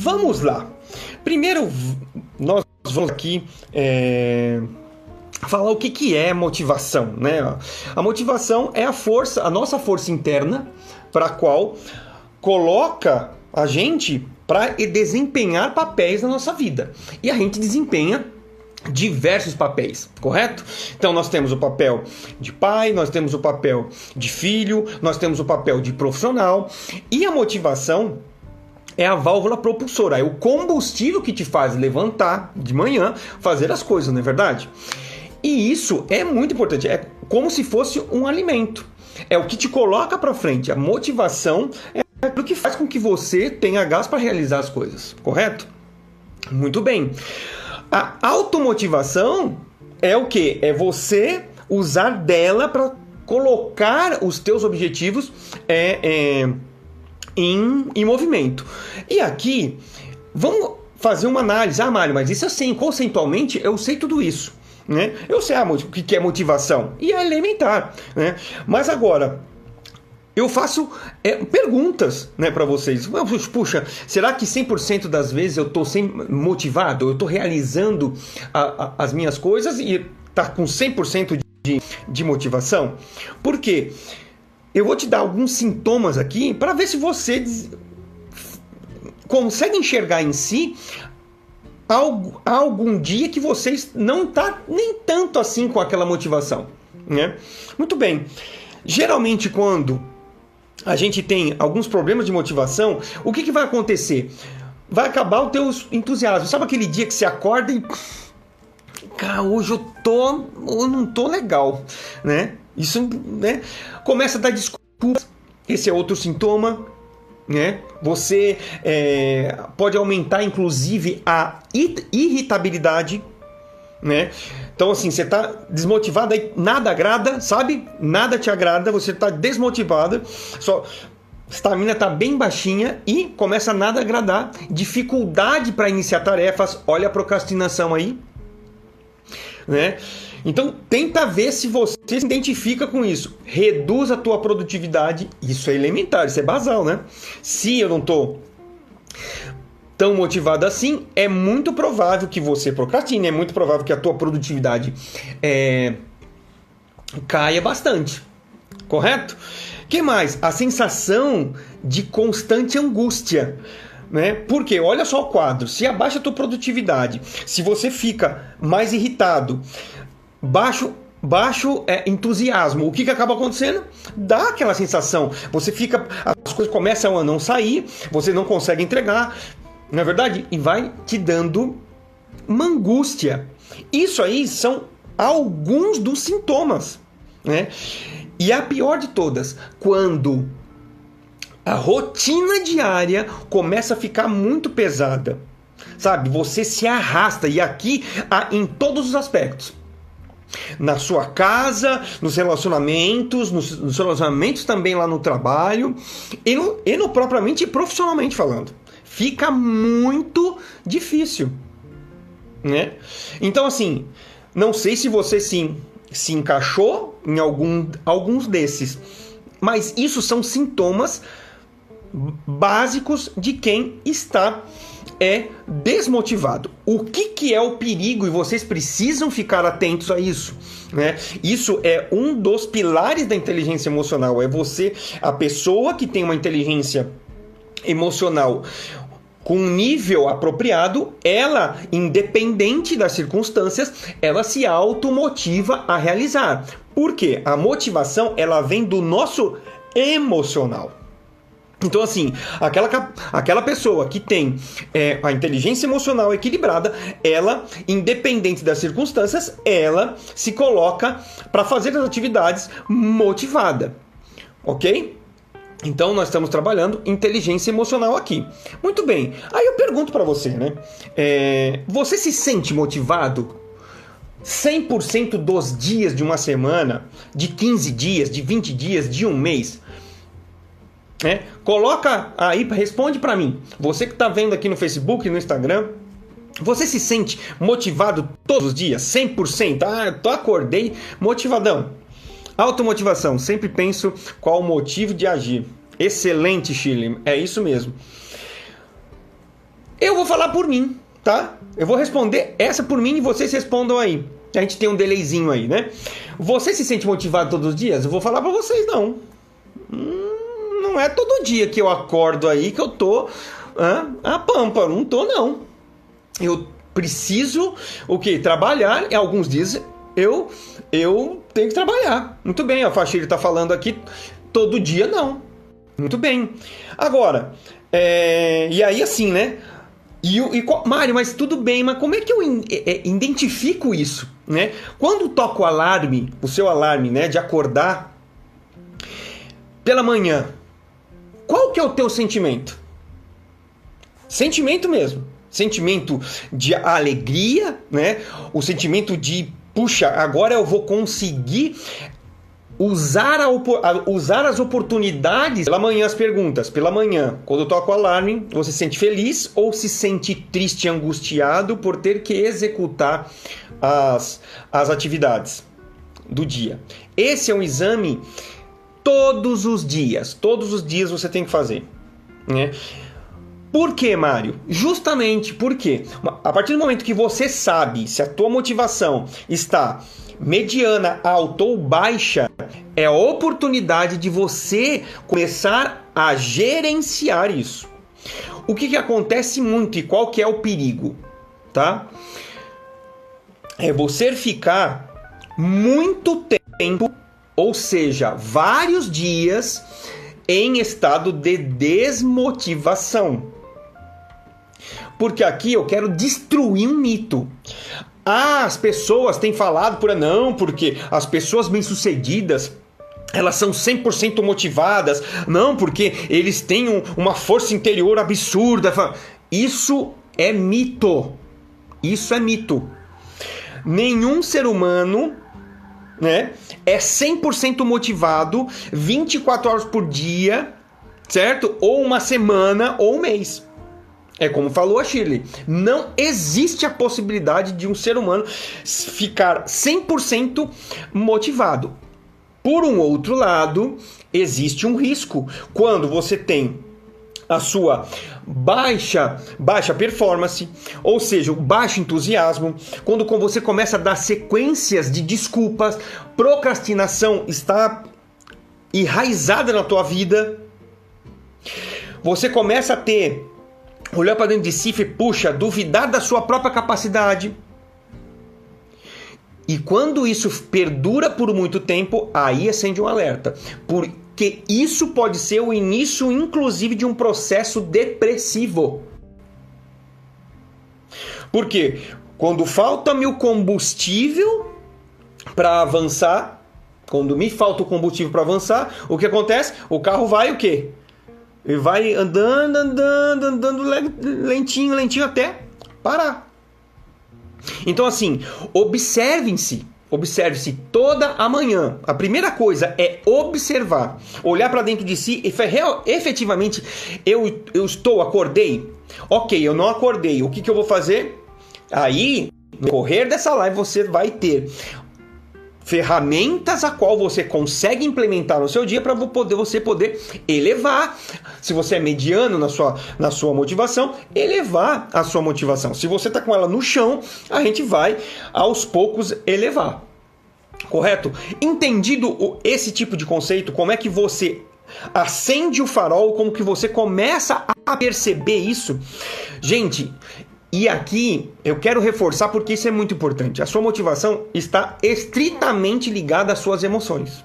vamos lá. Primeiro, nós vamos aqui é, falar o que, que é motivação, né? A motivação é a força, a nossa força interna, para a qual coloca a gente para desempenhar papéis na nossa vida. E a gente desempenha diversos papéis, correto? Então nós temos o papel de pai, nós temos o papel de filho, nós temos o papel de profissional e a motivação é a válvula propulsora, é o combustível que te faz levantar de manhã, fazer as coisas, não é verdade? E isso é muito importante, é como se fosse um alimento. É o que te coloca para frente. A motivação é o que faz com que você tenha gás para realizar as coisas, correto? Muito bem. A automotivação é o que? É você usar dela para colocar os teus objetivos é, é, em, em movimento. E aqui, vamos fazer uma análise. Ah, Mário, mas isso assim, conceitualmente, eu sei tudo isso. Né? Eu sei o que é motivação. E é elementar. Né? Mas agora, eu faço é, perguntas né, para vocês. Puxa, será que 100% das vezes eu estou motivado? Eu estou realizando a, a, as minhas coisas e tá com 100% de, de motivação? Por quê? Eu vou te dar alguns sintomas aqui para ver se você consegue enxergar em si algum dia que você não está nem tanto assim com aquela motivação. Né? Muito bem. Geralmente, quando a gente tem alguns problemas de motivação, o que, que vai acontecer? Vai acabar o teu entusiasmo. Sabe aquele dia que você acorda e. Cara, hoje eu tô. Eu não tô legal, né? Isso, né? Começa a dar desculpas. Esse é outro sintoma, né? Você é, pode aumentar, inclusive, a irritabilidade, né? Então, assim, você tá desmotivado, aí nada agrada, sabe? Nada te agrada, você tá desmotivado, só estamina tá bem baixinha e começa a nada agradar, dificuldade para iniciar tarefas, olha a procrastinação aí, né? Então tenta ver se você se identifica com isso. Reduz a tua produtividade, isso é elementar, isso é basal, né? Se eu não tô tão motivado assim, é muito provável que você procrastine, é muito provável que a tua produtividade é, caia bastante. Correto? que mais? A sensação de constante angústia. Né? Porque olha só o quadro, se abaixa a tua produtividade, se você fica mais irritado, baixo baixo é, entusiasmo. O que, que acaba acontecendo? Dá aquela sensação. Você fica. As coisas começam a não sair, você não consegue entregar, na é verdade? E vai te dando uma angústia. Isso aí são alguns dos sintomas, né? E a pior de todas, quando a rotina diária começa a ficar muito pesada, sabe? Você se arrasta e aqui em todos os aspectos. Na sua casa, nos relacionamentos, nos, nos relacionamentos também lá no trabalho e no, e no propriamente profissionalmente falando fica muito difícil, né? Então assim, não sei se você sim se encaixou em algum, alguns desses, mas isso são sintomas básicos de quem está é desmotivado. O que, que é o perigo e vocês precisam ficar atentos a isso. Né? Isso é um dos pilares da inteligência emocional. É você, a pessoa que tem uma inteligência emocional com um nível apropriado, ela, independente das circunstâncias, ela se automotiva a realizar. Por quê? A motivação ela vem do nosso emocional. Então, assim, aquela, aquela pessoa que tem é, a inteligência emocional equilibrada, ela, independente das circunstâncias, ela se coloca para fazer as atividades motivada. Ok? Então nós estamos trabalhando inteligência emocional aqui. Muito bem. Aí eu pergunto para você, né? É, você se sente motivado 100% dos dias de uma semana, de 15 dias, de 20 dias, de um mês? É, coloca aí, responde para mim. Você que está vendo aqui no Facebook no Instagram, você se sente motivado todos os dias, 100%? Ah, eu acordei motivadão. Automotivação, sempre penso qual o motivo de agir. Excelente, Chile, é isso mesmo. Eu vou falar por mim, tá? Eu vou responder essa por mim e vocês respondam aí. A gente tem um delayzinho aí, né? Você se sente motivado todos os dias? Eu vou falar para vocês não. Hum, não é todo dia que eu acordo aí que eu tô a pampa, não tô não. Eu preciso o que? Trabalhar. E alguns dias eu eu tenho que trabalhar. Muito bem, a Faxiri está falando aqui todo dia não. Muito bem. Agora, é, e aí assim, né? E, e Mário, mas tudo bem, mas como é que eu é, é, identifico isso, né? Quando toca o alarme, o seu alarme, né, de acordar pela manhã, qual que é o teu sentimento? Sentimento mesmo. Sentimento de alegria, né? O sentimento de, puxa, agora eu vou conseguir usar, a, usar as oportunidades. Pela manhã, as perguntas. Pela manhã, quando toca o alarme, você se sente feliz ou se sente triste angustiado por ter que executar as, as atividades do dia? Esse é um exame todos os dias. Todos os dias você tem que fazer. Né? Por que, Mário? Justamente porque a partir do momento que você sabe se a tua motivação está mediana, alta ou baixa, é a oportunidade de você começar a gerenciar isso. O que, que acontece muito e qual que é o perigo, tá? É você ficar muito tempo, ou seja, vários dias em estado de desmotivação. Porque aqui eu quero destruir um mito. Ah, as pessoas têm falado por não, porque as pessoas bem-sucedidas elas são 100% motivadas, não porque eles têm um, uma força interior absurda. Isso é mito. Isso é mito. Nenhum ser humano né, é 100% motivado 24 horas por dia, certo? Ou uma semana ou um mês. É como falou a Shirley, não existe a possibilidade de um ser humano ficar 100% motivado. Por um outro lado, existe um risco quando você tem a sua baixa baixa performance, ou seja, o baixo entusiasmo, quando você começa a dar sequências de desculpas, procrastinação está enraizada na tua vida, você começa a ter olhar para dentro de si e, puxa, duvidar da sua própria capacidade. E quando isso perdura por muito tempo, aí acende um alerta. Porque isso pode ser o início, inclusive, de um processo depressivo. Porque quando falta-me o combustível para avançar, quando me falta o combustível para avançar, o que acontece? O carro vai o quê? E vai andando, andando, andando lentinho, lentinho até parar. Então, assim, observem-se. Observe-se toda a manhã. A primeira coisa é observar, olhar para dentro de si e efetivamente eu, eu estou, acordei. Ok, eu não acordei. O que, que eu vou fazer? Aí, no correr dessa live, você vai ter ferramentas a qual você consegue implementar no seu dia para poder você poder elevar. Se você é mediano na sua, na sua motivação, elevar a sua motivação. Se você está com ela no chão, a gente vai aos poucos elevar. Correto? Entendido esse tipo de conceito, como é que você acende o farol, como que você começa a perceber isso? Gente, e aqui eu quero reforçar porque isso é muito importante. A sua motivação está estritamente ligada às suas emoções.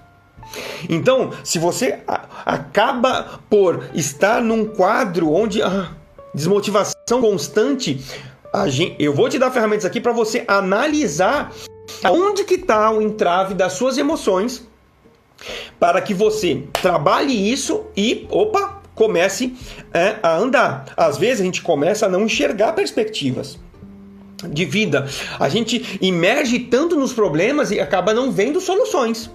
Então, se você acaba por estar num quadro onde ah, desmotivação constante, gente, eu vou te dar ferramentas aqui para você analisar onde que está o entrave das suas emoções para que você trabalhe isso e, opa, comece é, a andar. Às vezes a gente começa a não enxergar perspectivas de vida. A gente imerge tanto nos problemas e acaba não vendo soluções.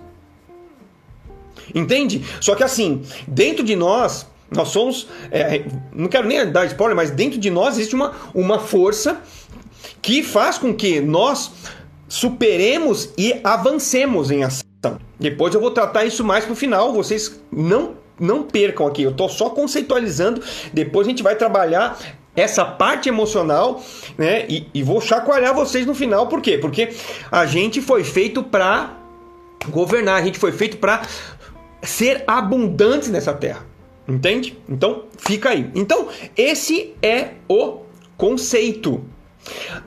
Entende? Só que assim, dentro de nós, nós somos. É, não quero nem dar spoiler, mas dentro de nós existe uma, uma força que faz com que nós superemos e avancemos em ação. Depois eu vou tratar isso mais pro final. Vocês não não percam aqui, eu estou só conceitualizando, depois a gente vai trabalhar essa parte emocional, né? E, e, vou chacoalhar vocês no final, por quê? Porque a gente foi feito para governar, a gente foi feito para ser abundantes nessa terra. Entende? Então, fica aí. Então, esse é o conceito.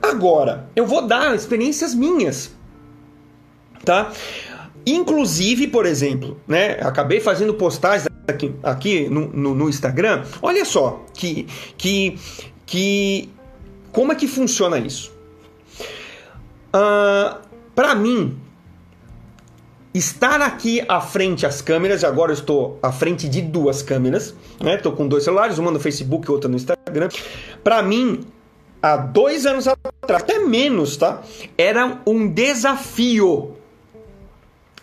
Agora, eu vou dar experiências minhas, tá? Inclusive, por exemplo, né? Acabei fazendo postagens aqui, aqui no, no, no Instagram. Olha só que, que, que como é que funciona isso? Uh, ah, Para mim, estar aqui à frente às câmeras, agora eu estou à frente de duas câmeras, né? Estou com dois celulares, uma no Facebook e outra no Instagram. Para mim, há dois anos atrás, até menos, tá? Era um desafio.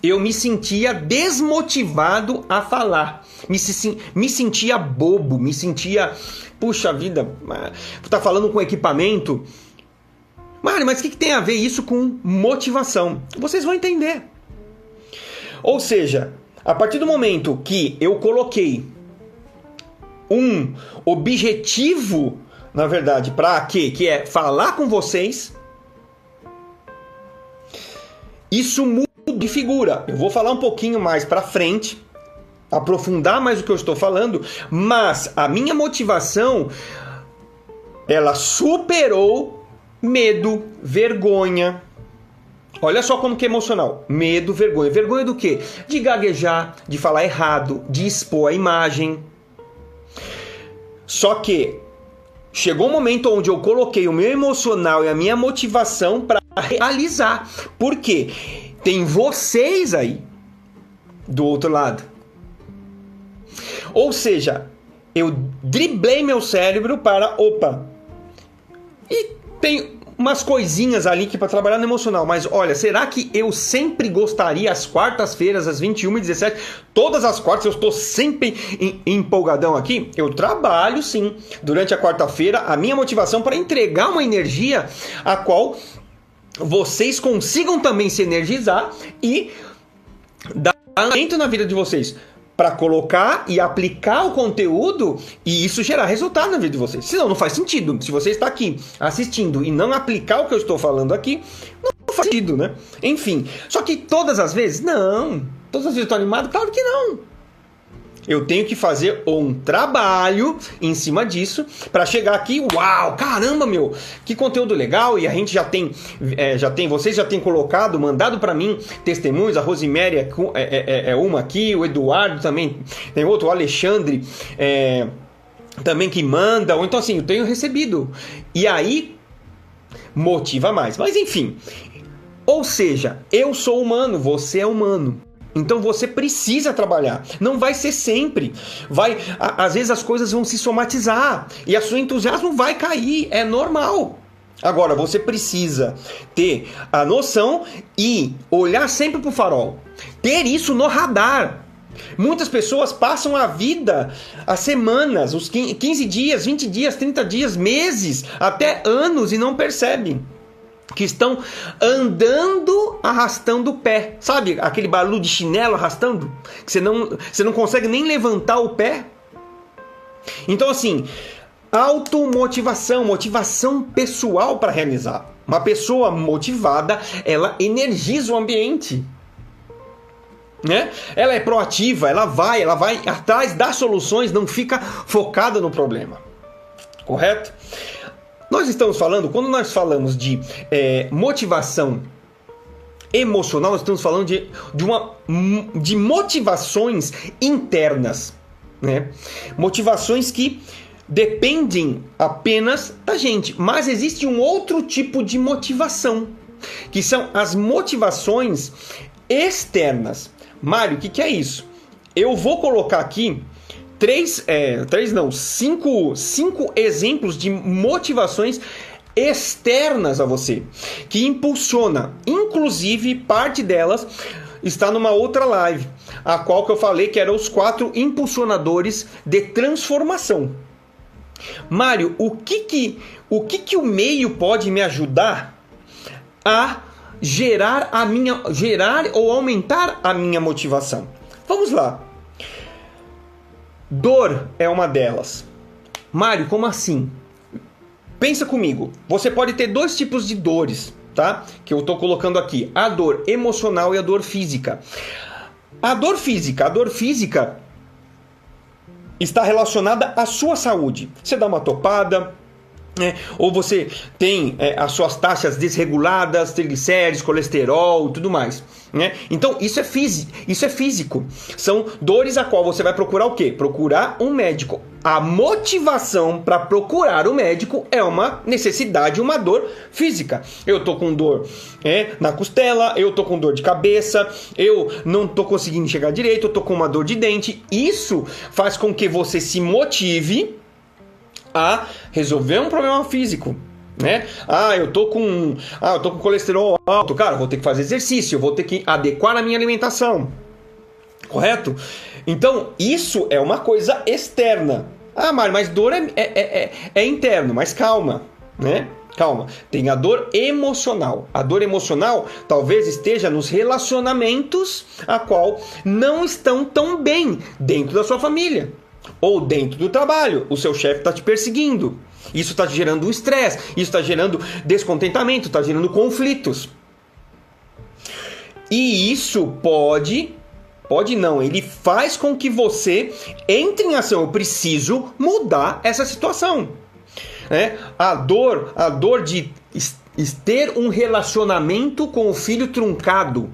Eu me sentia desmotivado a falar. Me, me sentia bobo, me sentia. Puxa vida, tá falando com equipamento. Mário, mas o que, que tem a ver isso com motivação? Vocês vão entender. Ou seja, a partir do momento que eu coloquei um objetivo, na verdade, para quê? Que é falar com vocês, isso muda de figura. Eu vou falar um pouquinho mais para frente, aprofundar mais o que eu estou falando, mas a minha motivação ela superou medo, vergonha, Olha só como que é emocional. Medo, vergonha. Vergonha do quê? De gaguejar, de falar errado, de expor a imagem. Só que chegou um momento onde eu coloquei o meu emocional e a minha motivação para realizar. Por quê? Tem vocês aí do outro lado. Ou seja, eu driblei meu cérebro para opa. E tem umas coisinhas ali que para trabalhar no emocional. Mas olha, será que eu sempre gostaria às quartas-feiras, às 21h17, todas as quartas, eu estou sempre em, empolgadão aqui? Eu trabalho sim durante a quarta-feira a minha motivação para entregar uma energia a qual vocês consigam também se energizar e dar talento na vida de vocês para colocar e aplicar o conteúdo e isso gerar resultado na vida de vocês. Senão não faz sentido. Se você está aqui assistindo e não aplicar o que eu estou falando aqui, não faz sentido, né? Enfim, só que todas as vezes, não. Todas as vezes eu estou animado? Claro que não. Eu tenho que fazer um trabalho em cima disso para chegar aqui, uau, caramba, meu, que conteúdo legal! E a gente já tem, é, já tem, vocês já têm colocado, mandado para mim testemunhos. A Rosiméria é, é, é, é, uma aqui, o Eduardo também tem outro, o Alexandre é, também que manda. Então assim, eu tenho recebido. E aí motiva mais. Mas enfim, ou seja, eu sou humano, você é humano. Então você precisa trabalhar. Não vai ser sempre. Vai, a, às vezes as coisas vão se somatizar e a seu entusiasmo vai cair, é normal. Agora você precisa ter a noção e olhar sempre para o farol. Ter isso no radar. Muitas pessoas passam a vida, as semanas, os 15 dias, 20 dias, 30 dias, meses, até anos e não percebem que estão andando arrastando o pé. Sabe aquele barulho de chinelo arrastando? Que você não, você não consegue nem levantar o pé? Então, assim, automotivação, motivação pessoal para realizar. Uma pessoa motivada, ela energiza o ambiente. Né? Ela é proativa, ela vai, ela vai atrás das soluções, não fica focada no problema. Correto? Nós estamos falando, quando nós falamos de é, motivação emocional, nós estamos falando de, de, uma, de motivações internas, né? Motivações que dependem apenas da gente, mas existe um outro tipo de motivação, que são as motivações externas. Mário, o que, que é isso? Eu vou colocar aqui três, é, três não, cinco, cinco exemplos de motivações externas a você, que impulsiona, inclusive parte delas está numa outra live, a qual que eu falei que eram os quatro impulsionadores de transformação. Mário, o que que o que que o meio pode me ajudar a gerar a minha gerar ou aumentar a minha motivação? Vamos lá. Dor é uma delas. Mário, como assim? pensa comigo, você pode ter dois tipos de dores, tá? Que eu estou colocando aqui: a dor emocional e a dor física. A dor física, a dor física está relacionada à sua saúde. Você dá uma topada, né? ou você tem é, as suas taxas desreguladas, triglicéridos, colesterol e tudo mais. Né? Então isso é, físico, isso é físico. São dores a qual você vai procurar o quê? Procurar um médico. A motivação para procurar o médico é uma necessidade, uma dor física. Eu tô com dor é, na costela, eu tô com dor de cabeça, eu não tô conseguindo chegar direito, eu tô com uma dor de dente. Isso faz com que você se motive a resolver um problema físico. Né? Ah, eu tô com, ah, eu tô com colesterol alto, cara, vou ter que fazer exercício, vou ter que adequar a minha alimentação. Correto? Então, isso é uma coisa externa. Ah, Mário, mas dor é, é, é, é interno, mas calma, né? Calma, tem a dor emocional. A dor emocional talvez esteja nos relacionamentos a qual não estão tão bem dentro da sua família ou dentro do trabalho. O seu chefe está te perseguindo. Isso está gerando um estresse, isso está gerando descontentamento, está gerando conflitos. E isso pode, pode não, ele faz com que você entre em ação. Eu preciso mudar essa situação. É? A dor, a dor de ter um relacionamento com o filho truncado,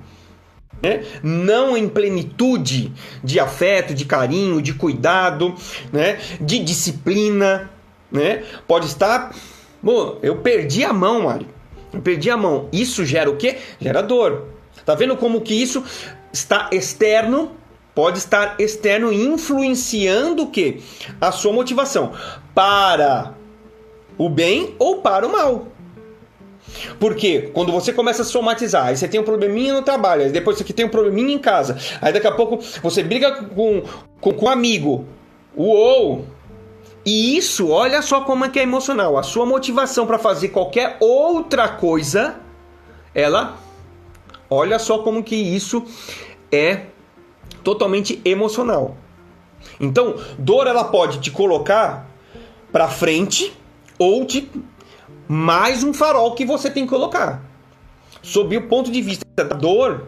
né? não em plenitude de afeto, de carinho, de cuidado, né? de disciplina, né? Pode estar. Bom, eu perdi a mão, Mário. Eu perdi a mão. Isso gera o quê? Gera dor. Tá vendo como que isso está externo? Pode estar externo influenciando o quê? A sua motivação para o bem ou para o mal. Porque quando você começa a somatizar, aí você tem um probleminha no trabalho, aí depois você tem um probleminha em casa, aí daqui a pouco você briga com, com, com um amigo. Uou! E isso, olha só como é que é emocional. A sua motivação para fazer qualquer outra coisa, ela, olha só como que isso é totalmente emocional. Então, dor ela pode te colocar para frente ou te mais um farol que você tem que colocar. Sob o ponto de vista da dor,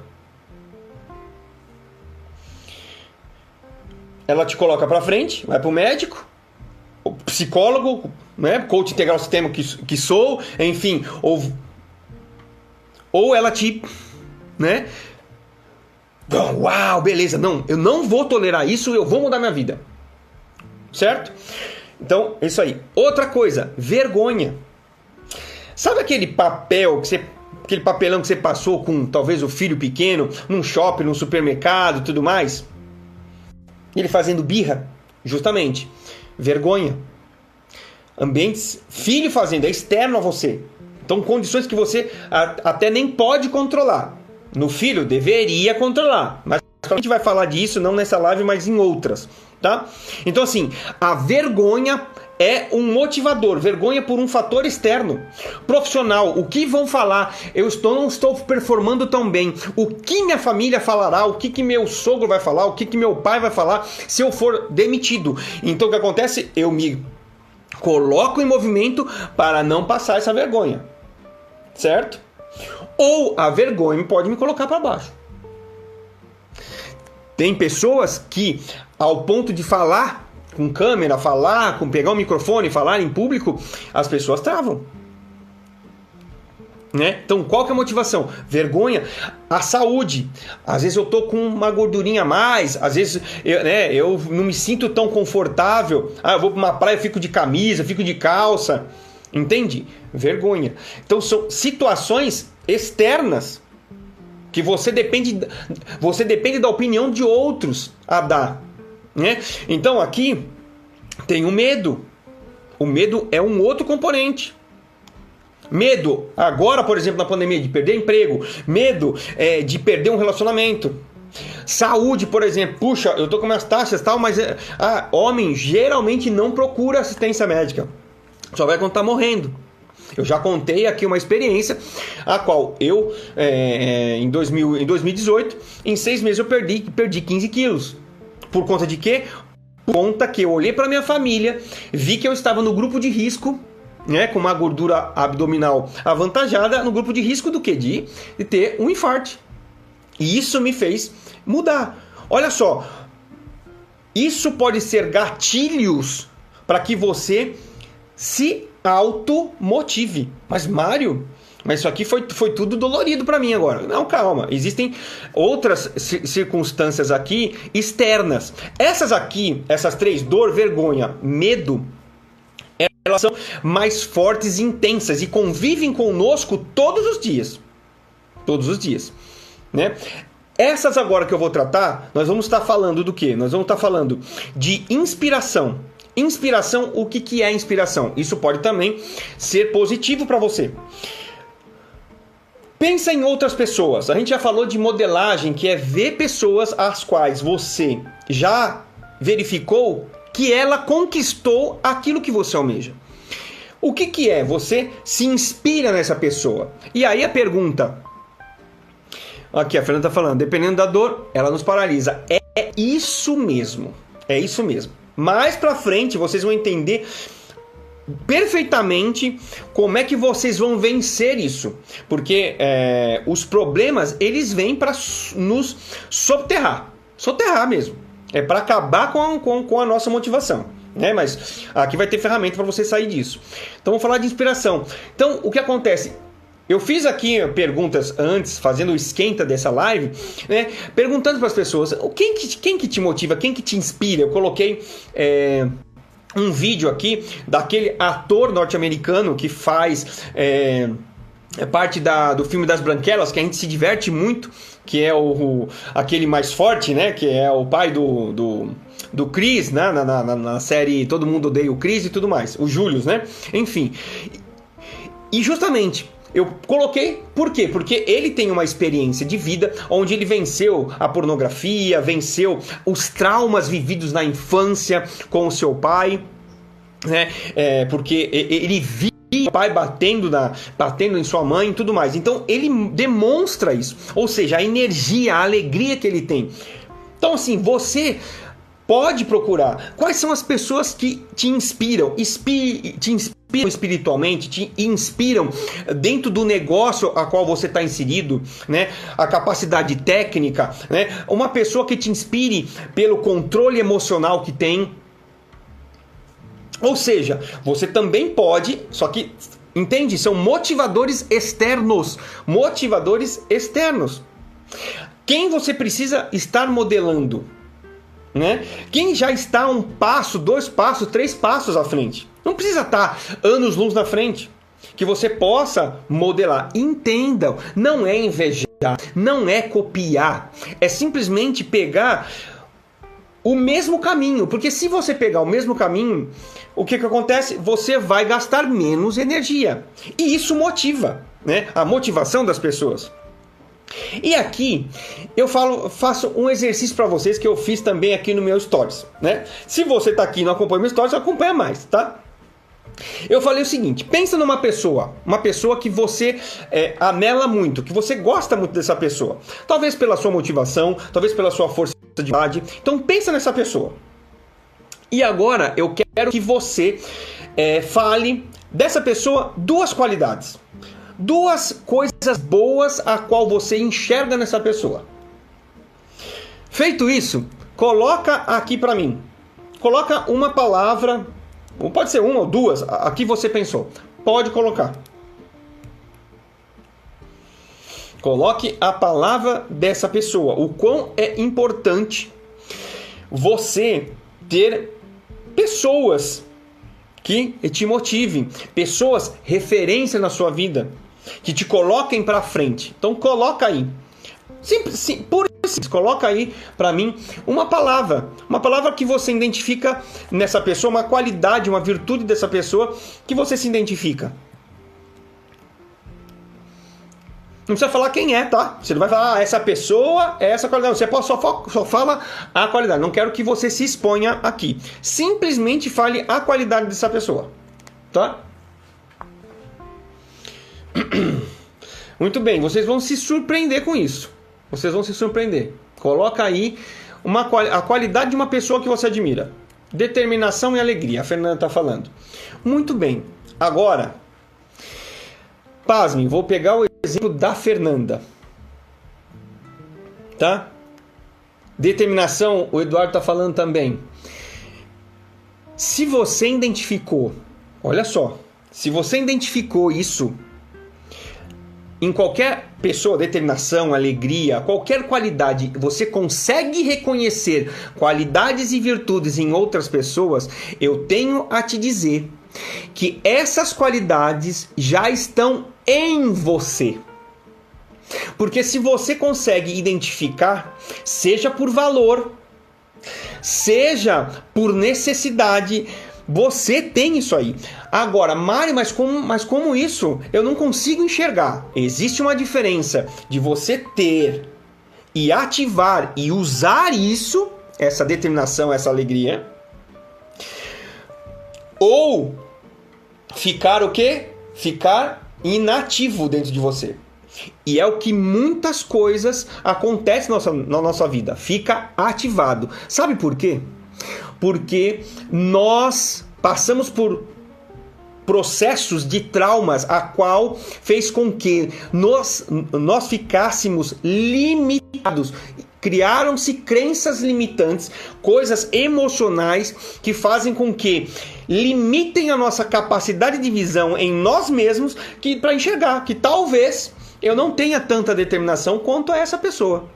ela te coloca para frente, vai para o médico, o psicólogo, né, coach integral sistema que, que sou, enfim, ou ou ela te, né, uau, beleza, não, eu não vou tolerar isso, eu vou mudar minha vida. Certo? Então, é isso aí. Outra coisa, vergonha. Sabe aquele papel que você aquele papelão que você passou com talvez o filho pequeno num shopping, num supermercado, tudo mais? Ele fazendo birra, justamente. Vergonha. Ambientes, filho fazendo, é externo a você. Então, condições que você até nem pode controlar. No filho, deveria controlar. Mas a gente vai falar disso não nessa live, mas em outras, tá? Então, assim, a vergonha é um motivador, vergonha por um fator externo. Profissional, o que vão falar? Eu estou, não estou performando tão bem. O que minha família falará? O que, que meu sogro vai falar? O que, que meu pai vai falar se eu for demitido? Então o que acontece? Eu me coloco em movimento para não passar essa vergonha. Certo? Ou a vergonha pode me colocar para baixo. Tem pessoas que, ao ponto de falar com câmera, falar, com pegar o microfone, falar em público, as pessoas travam. Né? Então, qual que é a motivação? Vergonha, a saúde. Às vezes eu tô com uma gordurinha a mais, às vezes eu, né, eu não me sinto tão confortável. Ah, eu vou para uma praia, eu fico de camisa, fico de calça. Entende? Vergonha. Então são situações externas que você depende você depende da opinião de outros a dar. Né? Então aqui tem o medo. O medo é um outro componente. Medo, agora, por exemplo, na pandemia, de perder emprego. Medo é, de perder um relacionamento. Saúde, por exemplo, puxa, eu tô com minhas taxas tal, mas é, ah, homem geralmente não procura assistência médica. Só vai quando tá morrendo. Eu já contei aqui uma experiência a qual eu, é, em, 2000, em 2018, em seis meses eu perdi, perdi 15 quilos. Por conta de quê? Por conta que eu olhei para minha família, vi que eu estava no grupo de risco né, com uma gordura abdominal avantajada no grupo de risco do que? De, de ter um infarto. E isso me fez mudar. Olha só, isso pode ser gatilhos para que você se automotive. Mas Mário, mas isso aqui foi, foi tudo dolorido para mim agora. Não, calma. Existem outras circunstâncias aqui externas. Essas aqui, essas três, dor, vergonha, medo, elas são mais fortes e intensas e convivem conosco todos os dias. Todos os dias. Né? Essas agora que eu vou tratar, nós vamos estar falando do que? Nós vamos estar falando de inspiração. Inspiração, o que, que é inspiração? Isso pode também ser positivo para você. Pensa em outras pessoas. A gente já falou de modelagem, que é ver pessoas às quais você já verificou que ela conquistou aquilo que você almeja. O que, que é? Você se inspira nessa pessoa. E aí a pergunta. Aqui a Fernanda está falando, dependendo da dor, ela nos paralisa. É isso mesmo. É isso mesmo. Mais para frente vocês vão entender perfeitamente como é que vocês vão vencer isso, porque é, os problemas eles vêm para nos soterrar, soterrar mesmo, é para acabar com, com, com a nossa motivação. Né? Mas aqui vai ter ferramenta para você sair disso. Então vamos falar de inspiração. Então o que acontece? Eu fiz aqui perguntas antes, fazendo o esquenta dessa live, né? Perguntando para as pessoas, quem que, quem que te motiva, quem que te inspira? Eu coloquei é, um vídeo aqui daquele ator norte-americano que faz é, é parte da, do filme das Branquelas, que a gente se diverte muito, que é o, o aquele mais forte, né? Que é o pai do, do, do Chris, né? Na, na, na série Todo Mundo Odeia o Chris e tudo mais. O Julius, né? Enfim. E justamente eu coloquei por quê? Porque ele tem uma experiência de vida onde ele venceu a pornografia, venceu os traumas vividos na infância com o seu pai, né? É, porque ele viu o pai batendo, na, batendo em sua mãe e tudo mais. Então ele demonstra isso, ou seja, a energia, a alegria que ele tem. Então, assim, você pode procurar quais são as pessoas que te inspiram, inspi te inspiram espiritualmente, te inspiram dentro do negócio a qual você está inserido, né? A capacidade técnica, né? Uma pessoa que te inspire pelo controle emocional que tem. Ou seja, você também pode, só que entende, são motivadores externos, motivadores externos. Quem você precisa estar modelando? Né? Quem já está um passo, dois passos, três passos à frente. Não precisa estar anos luz na frente. Que você possa modelar. Entendam, não é invejar, não é copiar. É simplesmente pegar o mesmo caminho. Porque se você pegar o mesmo caminho, o que, que acontece? Você vai gastar menos energia. E isso motiva né? a motivação das pessoas. E aqui eu falo, faço um exercício para vocês que eu fiz também aqui no meu stories, né? Se você está aqui e não acompanha meu stories, acompanha mais, tá? Eu falei o seguinte: pensa numa pessoa, uma pessoa que você é, anela muito, que você gosta muito dessa pessoa, talvez pela sua motivação, talvez pela sua força de vontade. Então pensa nessa pessoa. E agora eu quero que você é, fale dessa pessoa duas qualidades duas coisas boas a qual você enxerga nessa pessoa. Feito isso, coloca aqui para mim. Coloca uma palavra, ou pode ser uma ou duas, aqui você pensou. Pode colocar. Coloque a palavra dessa pessoa. O quão é importante você ter pessoas que te motivem, pessoas referência na sua vida que te coloquem para frente. Então coloca aí. Simples, sim, por isso, coloca aí para mim uma palavra, uma palavra que você identifica nessa pessoa, uma qualidade, uma virtude dessa pessoa que você se identifica. Não precisa falar quem é, tá? Você não vai falar, ah, essa pessoa é essa qualidade. Você só, só fala a qualidade. Não quero que você se exponha aqui. Simplesmente fale a qualidade dessa pessoa, tá? Muito bem, vocês vão se surpreender com isso. Vocês vão se surpreender. Coloca aí uma, a qualidade de uma pessoa que você admira. Determinação e alegria, a Fernanda está falando. Muito bem. Agora, pasme, vou pegar o exemplo da Fernanda. Tá? Determinação, o Eduardo está falando também. Se você identificou, olha só, se você identificou isso em qualquer pessoa, determinação, alegria, qualquer qualidade, você consegue reconhecer qualidades e virtudes em outras pessoas, eu tenho a te dizer que essas qualidades já estão em você. Porque se você consegue identificar, seja por valor, seja por necessidade, você tem isso aí. Agora, Mário, mas como, mas como isso? Eu não consigo enxergar. Existe uma diferença de você ter e ativar e usar isso, essa determinação, essa alegria, ou ficar o quê? Ficar inativo dentro de você. E é o que muitas coisas acontecem na nossa, na nossa vida. Fica ativado. Sabe por quê? Porque nós passamos por processos de traumas a qual fez com que nós, nós ficássemos limitados. Criaram-se crenças limitantes, coisas emocionais que fazem com que limitem a nossa capacidade de visão em nós mesmos que para enxergar que talvez eu não tenha tanta determinação quanto essa pessoa.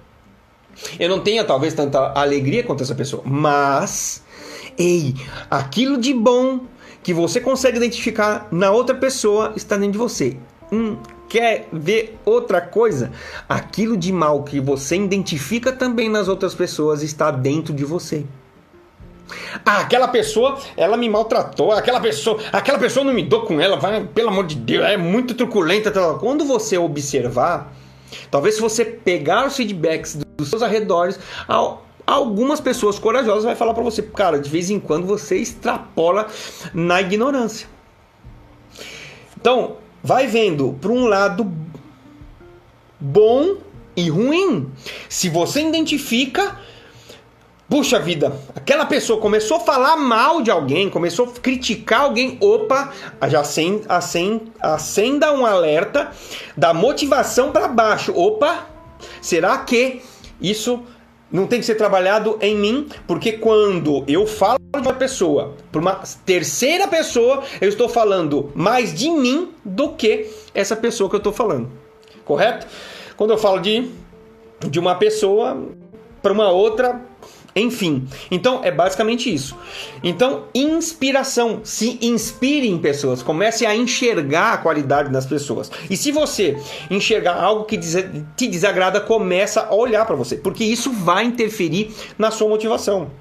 Eu não tenha talvez tanta alegria quanto essa pessoa, mas Ei, aquilo de bom que você consegue identificar na outra pessoa está dentro de você. Hum, quer ver outra coisa? Aquilo de mal que você identifica também nas outras pessoas está dentro de você. Ah, aquela pessoa, ela me maltratou, aquela pessoa, aquela pessoa não me dou com ela, vai, pelo amor de Deus, é muito truculenta. Quando você observar, talvez se você pegar os feedbacks dos seus arredores, Algumas pessoas corajosas vai falar para você, cara, de vez em quando você extrapola na ignorância. Então, vai vendo para um lado bom e ruim. Se você identifica, puxa vida, aquela pessoa começou a falar mal de alguém, começou a criticar alguém, opa, já acenda, acenda um alerta da motivação para baixo. Opa, será que isso não tem que ser trabalhado em mim, porque quando eu falo de uma pessoa para uma terceira pessoa, eu estou falando mais de mim do que essa pessoa que eu estou falando. Correto? Quando eu falo de, de uma pessoa para uma outra, enfim, então é basicamente isso. Então, inspiração. Se inspire em pessoas, comece a enxergar a qualidade das pessoas. E se você enxergar algo que te desagrada, começa a olhar para você, porque isso vai interferir na sua motivação.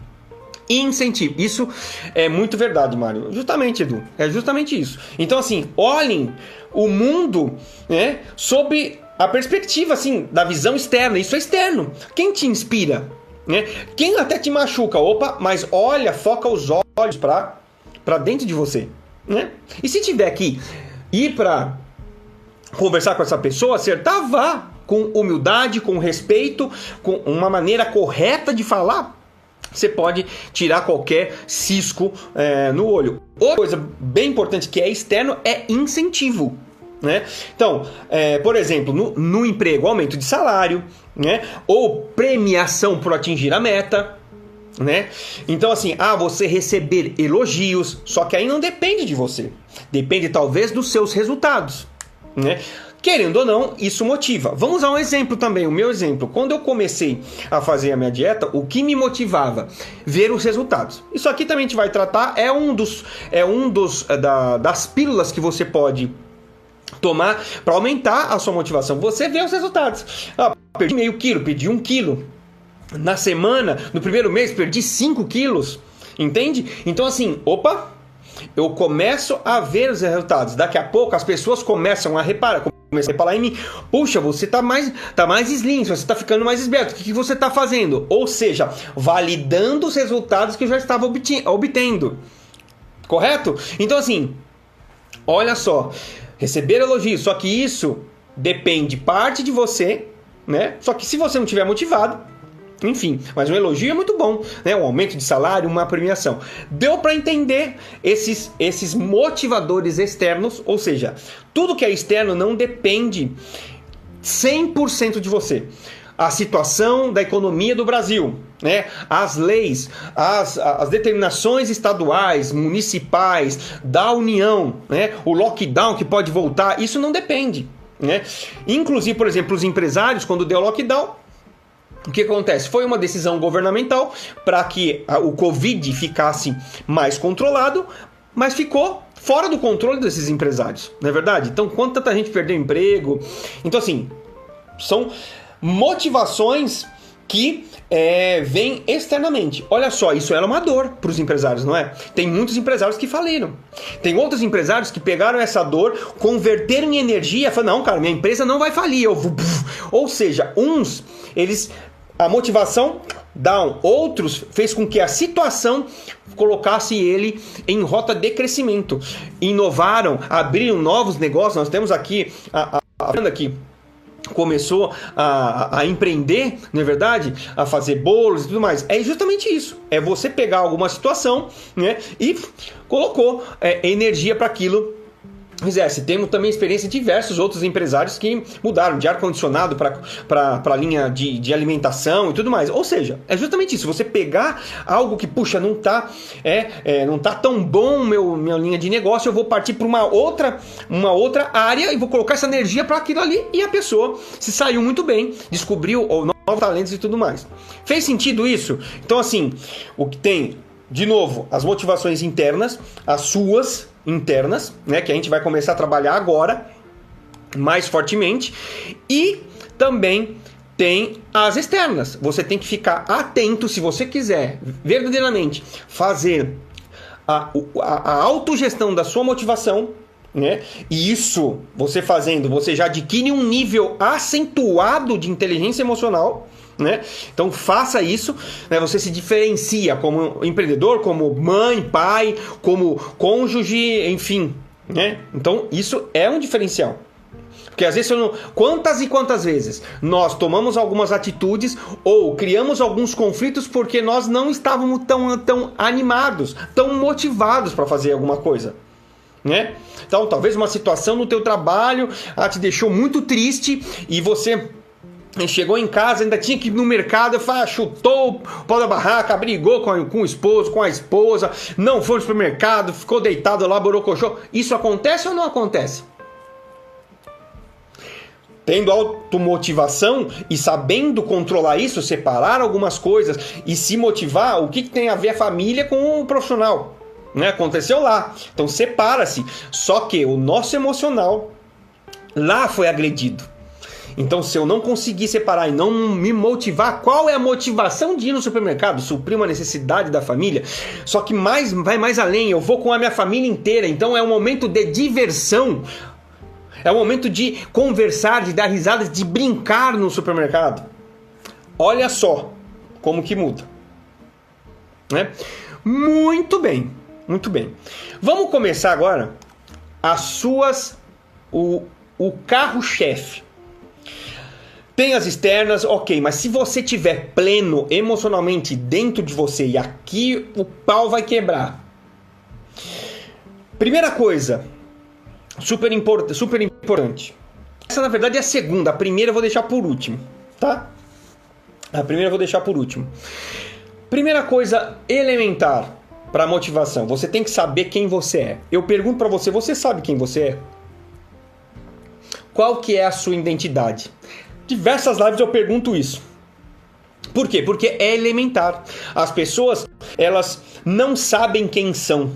Incentivo. Isso é muito verdade, Mário. Justamente, Edu. É justamente isso. Então, assim, olhem o mundo né, sob a perspectiva assim da visão externa. Isso é externo. Quem te inspira? Né? Quem até te machuca, opa, mas olha, foca os olhos para para dentro de você, né? E se tiver que ir para conversar com essa pessoa, acertar, vá com humildade, com respeito, com uma maneira correta de falar. Você pode tirar qualquer cisco é, no olho. Outra coisa bem importante que é externo é incentivo. Né? Então, é, por exemplo, no, no emprego, aumento de salário, né? Ou premiação por atingir a meta, né? Então assim, ah, você receber elogios, só que aí não depende de você. Depende talvez dos seus resultados, né? Querendo ou não, isso motiva. Vamos a um exemplo também, o meu exemplo. Quando eu comecei a fazer a minha dieta, o que me motivava? Ver os resultados. Isso aqui também a gente vai tratar, é um dos, é um dos eh, da, das pílulas que você pode tomar para aumentar a sua motivação. Você vê os resultados. Ah, perdi meio quilo, perdi um quilo. Na semana, no primeiro mês, perdi 5 quilos. Entende? Então, assim, opa, eu começo a ver os resultados. Daqui a pouco as pessoas começam a reparar. Comecei a falar em mim, puxa, você tá mais, tá mais slim, você tá ficando mais esbelto, o que, que você tá fazendo? Ou seja, validando os resultados que eu já estava obtendo. Correto? Então, assim, olha só, receber elogios, só que isso depende parte de você né? Só que se você não tiver motivado, enfim, mas um elogio é muito bom, né? Um aumento de salário, uma premiação. Deu para entender esses, esses motivadores externos, ou seja, tudo que é externo não depende 100% de você a situação da economia do Brasil, né? as leis, as, as determinações estaduais, municipais, da União, né? o lockdown que pode voltar, isso não depende. Né? Inclusive, por exemplo, os empresários, quando deu lockdown, o que acontece? Foi uma decisão governamental para que o Covid ficasse mais controlado, mas ficou fora do controle desses empresários, não é verdade? Então, quanta gente perdeu emprego? Então, assim, são motivações que é, vêm externamente. Olha só, isso era uma dor para os empresários, não é? Tem muitos empresários que faliram. Tem outros empresários que pegaram essa dor, converteram em energia falaram: não, cara, minha empresa não vai falir. Eu vou... Ou seja, uns, eles. A motivação down. Outros fez com que a situação colocasse ele em rota de crescimento. Inovaram, abriram novos negócios. Nós temos aqui a, a, a aqui começou a, a, empreender, não é verdade? A fazer bolos e tudo mais. É justamente isso. É você pegar alguma situação né, e colocou é, energia para aquilo fizesse. Temos também experiência de diversos outros empresários que mudaram de ar-condicionado para a linha de, de alimentação e tudo mais. Ou seja, é justamente isso. Você pegar algo que, puxa, não tá, é, é não tá tão bom meu, minha linha de negócio, eu vou partir para uma outra, uma outra área e vou colocar essa energia para aquilo ali e a pessoa se saiu muito bem, descobriu novos talentos e tudo mais. Fez sentido isso? Então, assim, o que tem, de novo, as motivações internas, as suas, internas, né, que a gente vai começar a trabalhar agora mais fortemente, e também tem as externas. Você tem que ficar atento se você quiser verdadeiramente fazer a, a, a autogestão da sua motivação, né? E isso, você fazendo, você já adquire um nível acentuado de inteligência emocional. Né? Então faça isso, né? você se diferencia como empreendedor, como mãe, pai, como cônjuge, enfim. Né? Então isso é um diferencial. Porque às vezes, não... quantas e quantas vezes nós tomamos algumas atitudes ou criamos alguns conflitos porque nós não estávamos tão, tão animados, tão motivados para fazer alguma coisa. Né? Então, talvez uma situação no teu trabalho ah, te deixou muito triste e você chegou em casa, ainda tinha que ir no mercado, ah, chutou o pau da barraca, brigou com, com o esposo, com a esposa, não foi no supermercado, ficou deitado lá, borocochô. Isso acontece ou não acontece? Tendo automotivação e sabendo controlar isso, separar algumas coisas e se motivar, o que, que tem a ver a família com o profissional? Né? Aconteceu lá. Então separa-se. Só que o nosso emocional lá foi agredido. Então, se eu não conseguir separar e não me motivar, qual é a motivação de ir no supermercado? Suprir uma necessidade da família. Só que mais vai mais além, eu vou com a minha família inteira. Então é um momento de diversão. É um momento de conversar, de dar risadas, de brincar no supermercado. Olha só como que muda. Né? Muito bem, muito bem. Vamos começar agora as suas o, o carro-chefe tem as externas, ok, mas se você tiver pleno emocionalmente dentro de você e aqui o pau vai quebrar. Primeira coisa, super, import super importante. Essa na verdade é a segunda, a primeira eu vou deixar por último, tá? A primeira eu vou deixar por último. Primeira coisa elementar para motivação, você tem que saber quem você é. Eu pergunto para você, você sabe quem você é? Qual que é a sua identidade? Diversas lives eu pergunto isso. Por quê? Porque é elementar. As pessoas, elas não sabem quem são.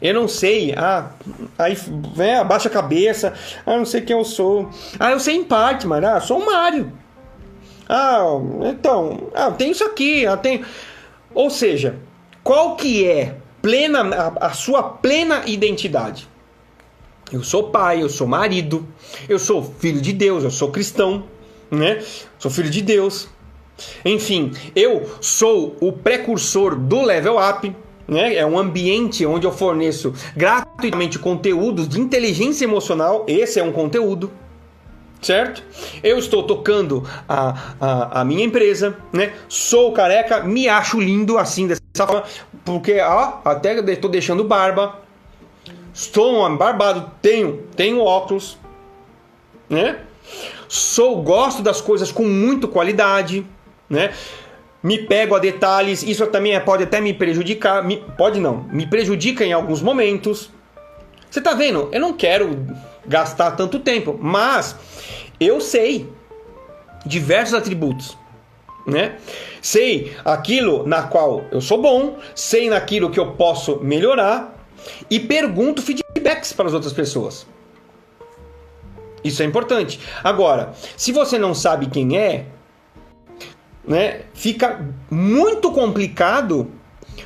Eu não sei. Ah, aí vem, abaixa a cabeça. Ah, não sei quem eu sou. Ah, eu sei em parte, mas ah, sou o Mário. Ah, então, ah, tem isso aqui, ah, tem. Ou seja, qual que é plena a, a sua plena identidade? Eu sou pai, eu sou marido, eu sou filho de Deus, eu sou cristão, né? Sou filho de Deus. Enfim, eu sou o precursor do level up, né? É um ambiente onde eu forneço gratuitamente conteúdos de inteligência emocional. Esse é um conteúdo. certo? Eu estou tocando a, a, a, minha empresa, né? Sou careca, me acho lindo assim dessa forma, porque ó, até estou deixando barba. Estou um barbado, tenho, tenho óculos, né? Sou, gosto das coisas com muito qualidade, né? Me pego a detalhes, isso também pode até me prejudicar, me, pode não, me prejudica em alguns momentos. Você tá vendo? Eu não quero gastar tanto tempo, mas eu sei diversos atributos, né? Sei aquilo na qual eu sou bom, sei naquilo que eu posso melhorar e pergunto feedbacks para as outras pessoas. Isso é importante. Agora, se você não sabe quem é, né, fica muito complicado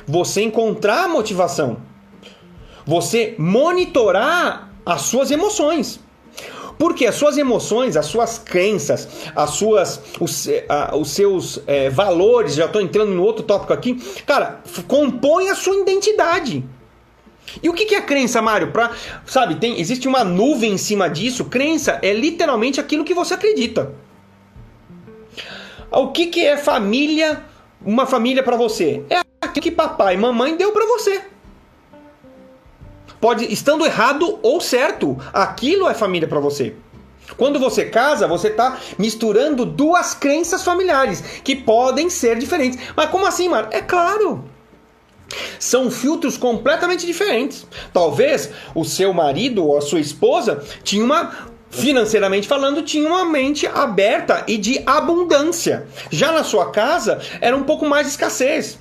você encontrar a motivação. Você monitorar as suas emoções. Porque as suas emoções, as suas crenças, as suas, os, os seus é, valores, já estou entrando no outro tópico aqui, cara, compõem a sua identidade. E o que é crença, Mário? Pra, sabe, tem, existe uma nuvem em cima disso. Crença é literalmente aquilo que você acredita. O que, que é família, uma família para você? É aquilo que papai e mamãe deu para você. Pode estando errado ou certo, aquilo é família para você. Quando você casa, você está misturando duas crenças familiares que podem ser diferentes. Mas como assim, Mário? É claro. São filtros completamente diferentes. Talvez o seu marido ou a sua esposa tinha uma financeiramente falando, tinha uma mente aberta e de abundância. Já na sua casa era um pouco mais de escassez.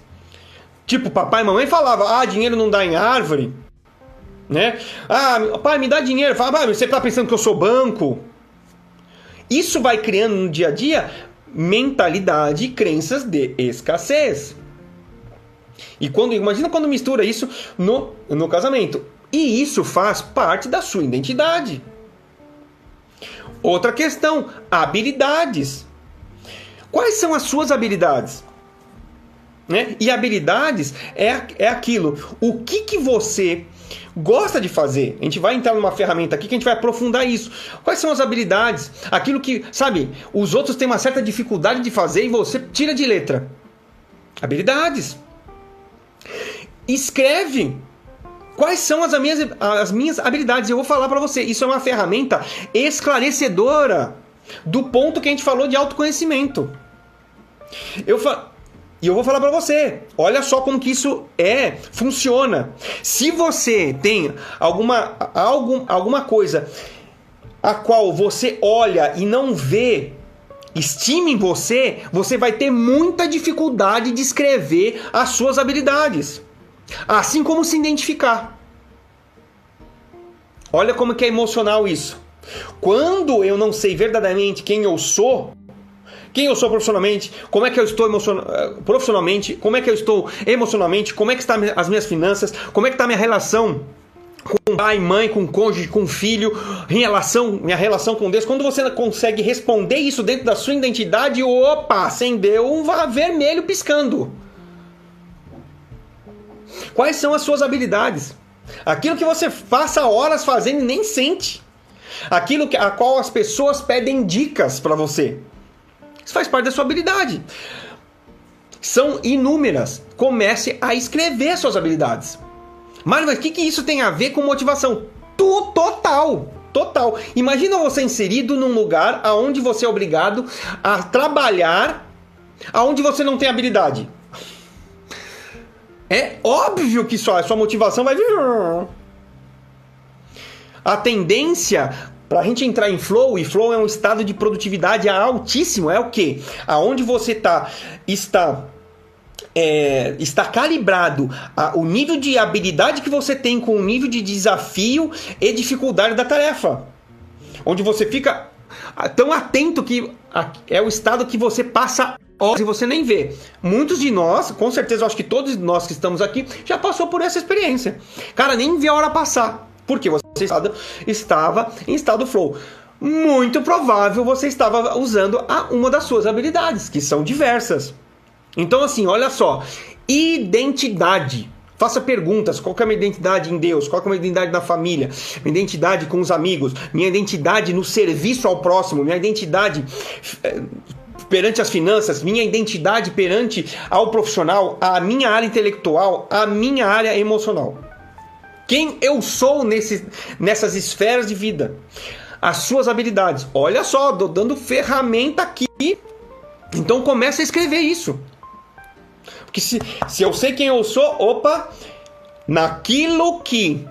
Tipo, papai e mamãe falava: "Ah, dinheiro não dá em árvore". Né? Ah, pai, me dá dinheiro. Fala, você tá pensando que eu sou banco? Isso vai criando no dia a dia mentalidade e crenças de escassez. E quando imagina quando mistura isso no, no casamento. E isso faz parte da sua identidade. Outra questão, habilidades. Quais são as suas habilidades? Né? E habilidades é, é aquilo. O que, que você gosta de fazer? A gente vai entrar numa ferramenta aqui que a gente vai aprofundar isso. Quais são as habilidades? Aquilo que, sabe, os outros têm uma certa dificuldade de fazer e você tira de letra. Habilidades. Escreve quais são as minhas, as minhas habilidades. Eu vou falar para você. Isso é uma ferramenta esclarecedora do ponto que a gente falou de autoconhecimento. Eu fa... E eu vou falar para você, olha só como que isso é, funciona. Se você tem alguma, algum, alguma coisa a qual você olha e não vê estima em você, você vai ter muita dificuldade de escrever as suas habilidades. Assim como se identificar. Olha como que é emocional isso. Quando eu não sei verdadeiramente quem eu sou, quem eu sou profissionalmente, como é que eu estou eh, profissionalmente, como é que eu estou emocionalmente, como é que estão as minhas finanças, como é que está a minha relação com pai, mãe, com cônjuge, com filho, em relação, minha relação com Deus. Quando você consegue responder isso dentro da sua identidade, opa, acendeu um vermelho piscando. Quais são as suas habilidades? Aquilo que você passa horas fazendo e nem sente. Aquilo a qual as pessoas pedem dicas para você. Isso faz parte da sua habilidade. São inúmeras. Comece a escrever suas habilidades. Mas, o que, que isso tem a ver com motivação? Tu, total. Total. Imagina você inserido num lugar aonde você é obrigado a trabalhar aonde você não tem habilidade. É óbvio que só a sua motivação vai vir. A tendência para a gente entrar em flow, e flow é um estado de produtividade altíssimo, é o que? Aonde você tá, está é, está calibrado a, o nível de habilidade que você tem com o nível de desafio e dificuldade da tarefa. Onde você fica tão atento que é o estado que você passa horas e você nem vê. Muitos de nós, com certeza, acho que todos nós que estamos aqui, já passou por essa experiência. Cara, nem vê a hora passar. Porque você estava em estado flow. Muito provável você estava usando a, uma das suas habilidades, que são diversas. Então, assim, olha só. Identidade. Faça perguntas: qual é a minha identidade em Deus? Qual é a minha identidade na família? Minha identidade com os amigos? Minha identidade no serviço ao próximo? Minha identidade eh, perante as finanças? Minha identidade perante ao profissional? A minha área intelectual? A minha área emocional? Quem eu sou nesse, nessas esferas de vida? As suas habilidades. Olha só, tô dando ferramenta aqui. Então começa a escrever isso. Porque se, se eu sei quem eu sou, opa, naquilo que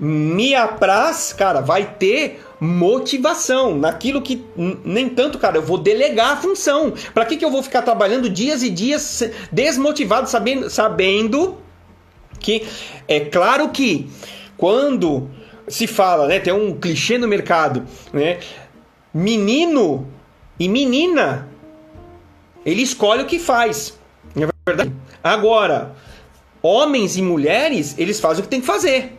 me apraz, cara, vai ter motivação. Naquilo que nem tanto, cara, eu vou delegar a função. Para que, que eu vou ficar trabalhando dias e dias desmotivado, sabendo, sabendo que é claro que quando se fala, né, tem um clichê no mercado, né, menino e menina, ele escolhe o que faz. Verdade? Agora, homens e mulheres, eles fazem o que tem que fazer.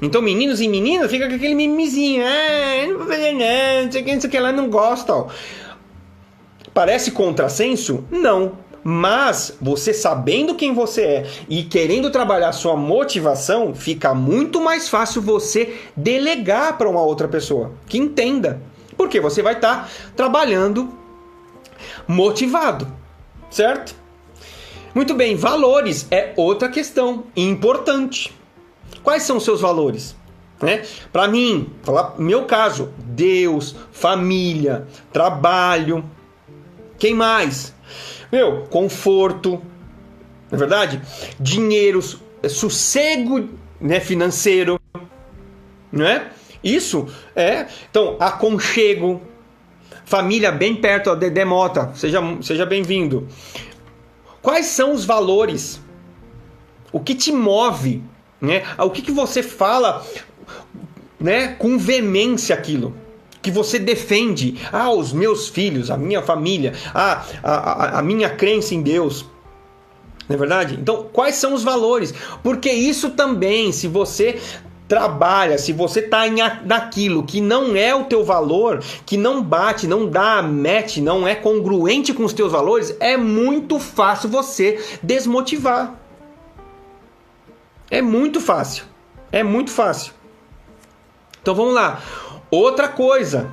Então, meninos e meninas fica com aquele mimizinho. Ah, não vou fazer nada, não sei o que, não sei o que lá, não gosta. Parece contrassenso? Não. Mas você sabendo quem você é e querendo trabalhar sua motivação, fica muito mais fácil você delegar para uma outra pessoa que entenda. Porque você vai estar tá trabalhando motivado, certo? Muito bem, valores é outra questão importante. Quais são os seus valores? Né? Para mim, meu caso, Deus, família, trabalho. Quem mais? Meu, conforto, não é verdade? Dinheiro, sossego né, financeiro, não é? Isso é. Então, aconchego, família bem perto, ó, Dedé Mota, seja, seja bem-vindo. Quais são os valores? O que te move? Né? O que, que você fala né, com veemência aquilo? que você defende. Ah, os meus filhos, a minha família, a, a, a minha crença em Deus. Não é verdade? Então, quais são os valores? Porque isso também, se você trabalha, se você está naquilo que não é o teu valor, que não bate, não dá match, não é congruente com os teus valores, é muito fácil você desmotivar. É muito fácil. É muito fácil. Então vamos lá. Outra coisa.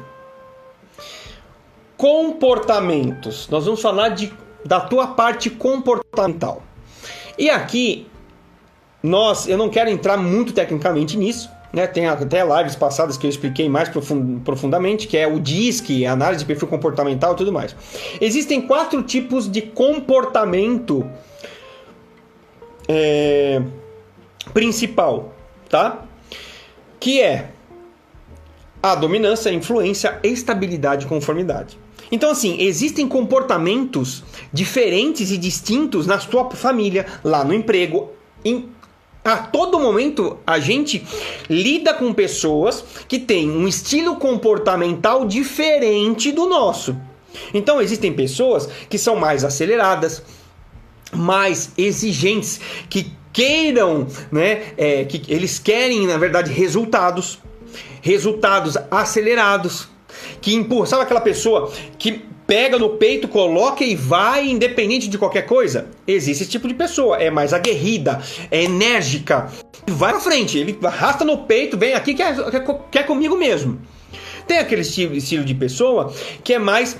Comportamentos. Nós vamos falar de, da tua parte comportamental. E aqui, nós, eu não quero entrar muito tecnicamente nisso, né? Tem até lives passadas que eu expliquei mais profundamente, que é o DISC, análise de perfil comportamental e tudo mais. Existem quatro tipos de comportamento é, principal, tá? Que é a dominância, a influência, estabilidade e conformidade. Então, assim, existem comportamentos diferentes e distintos na sua família, lá no emprego, em a todo momento a gente lida com pessoas que têm um estilo comportamental diferente do nosso. Então existem pessoas que são mais aceleradas, mais exigentes, que queiram, né, é, que eles querem na verdade resultados resultados acelerados, que empurra. Sabe aquela pessoa que pega no peito, coloca e vai independente de qualquer coisa? Existe esse tipo de pessoa, é mais aguerrida, é enérgica, vai pra frente, ele arrasta no peito, vem aqui, quer, quer, quer comigo mesmo. Tem aquele estilo, estilo de pessoa que é mais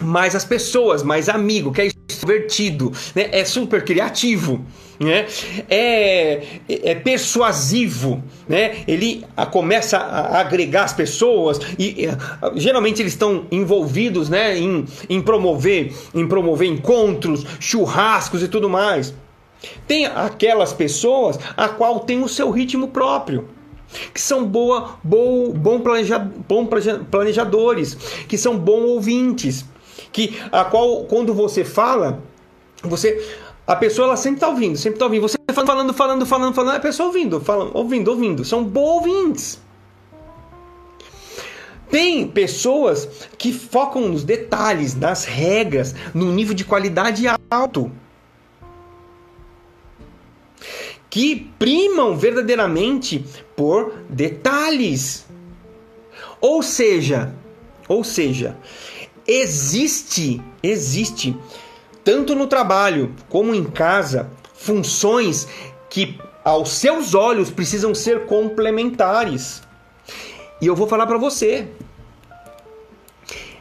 mais as pessoas, mais amigo, que é extrovertido, né? é super criativo né? é, é persuasivo, né? ele começa a agregar as pessoas e, geralmente eles estão envolvidos né? em, em, promover, em promover encontros, churrascos e tudo mais. Tem aquelas pessoas a qual tem o seu ritmo próprio que são boa, boa, bom, planeja, bom planejadores, que são bons ouvintes, que a qual quando você fala, você a pessoa ela sempre está ouvindo, sempre está ouvindo. Você falando, falando, falando, falando, a pessoa ouvindo, falando, ouvindo, ouvindo. São bons ouvintes. Tem pessoas que focam nos detalhes, nas regras, no nível de qualidade alto. Que primam verdadeiramente por detalhes. Ou seja, ou seja, existe, existe tanto no trabalho como em casa, funções que aos seus olhos precisam ser complementares. E eu vou falar para você.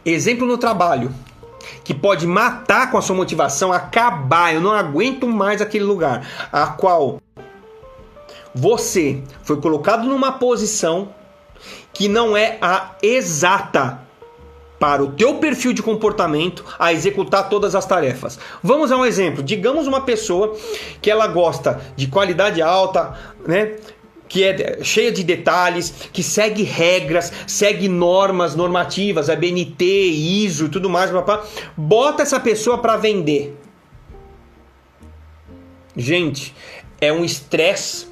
Exemplo no trabalho que pode matar com a sua motivação, acabar, eu não aguento mais aquele lugar, a qual você foi colocado numa posição que não é a exata para o teu perfil de comportamento a executar todas as tarefas. Vamos a um exemplo. Digamos uma pessoa que ela gosta de qualidade alta, né? que é cheia de detalhes, que segue regras, segue normas normativas, a BNT, ISO e tudo mais, papá. bota essa pessoa para vender. Gente, é um estresse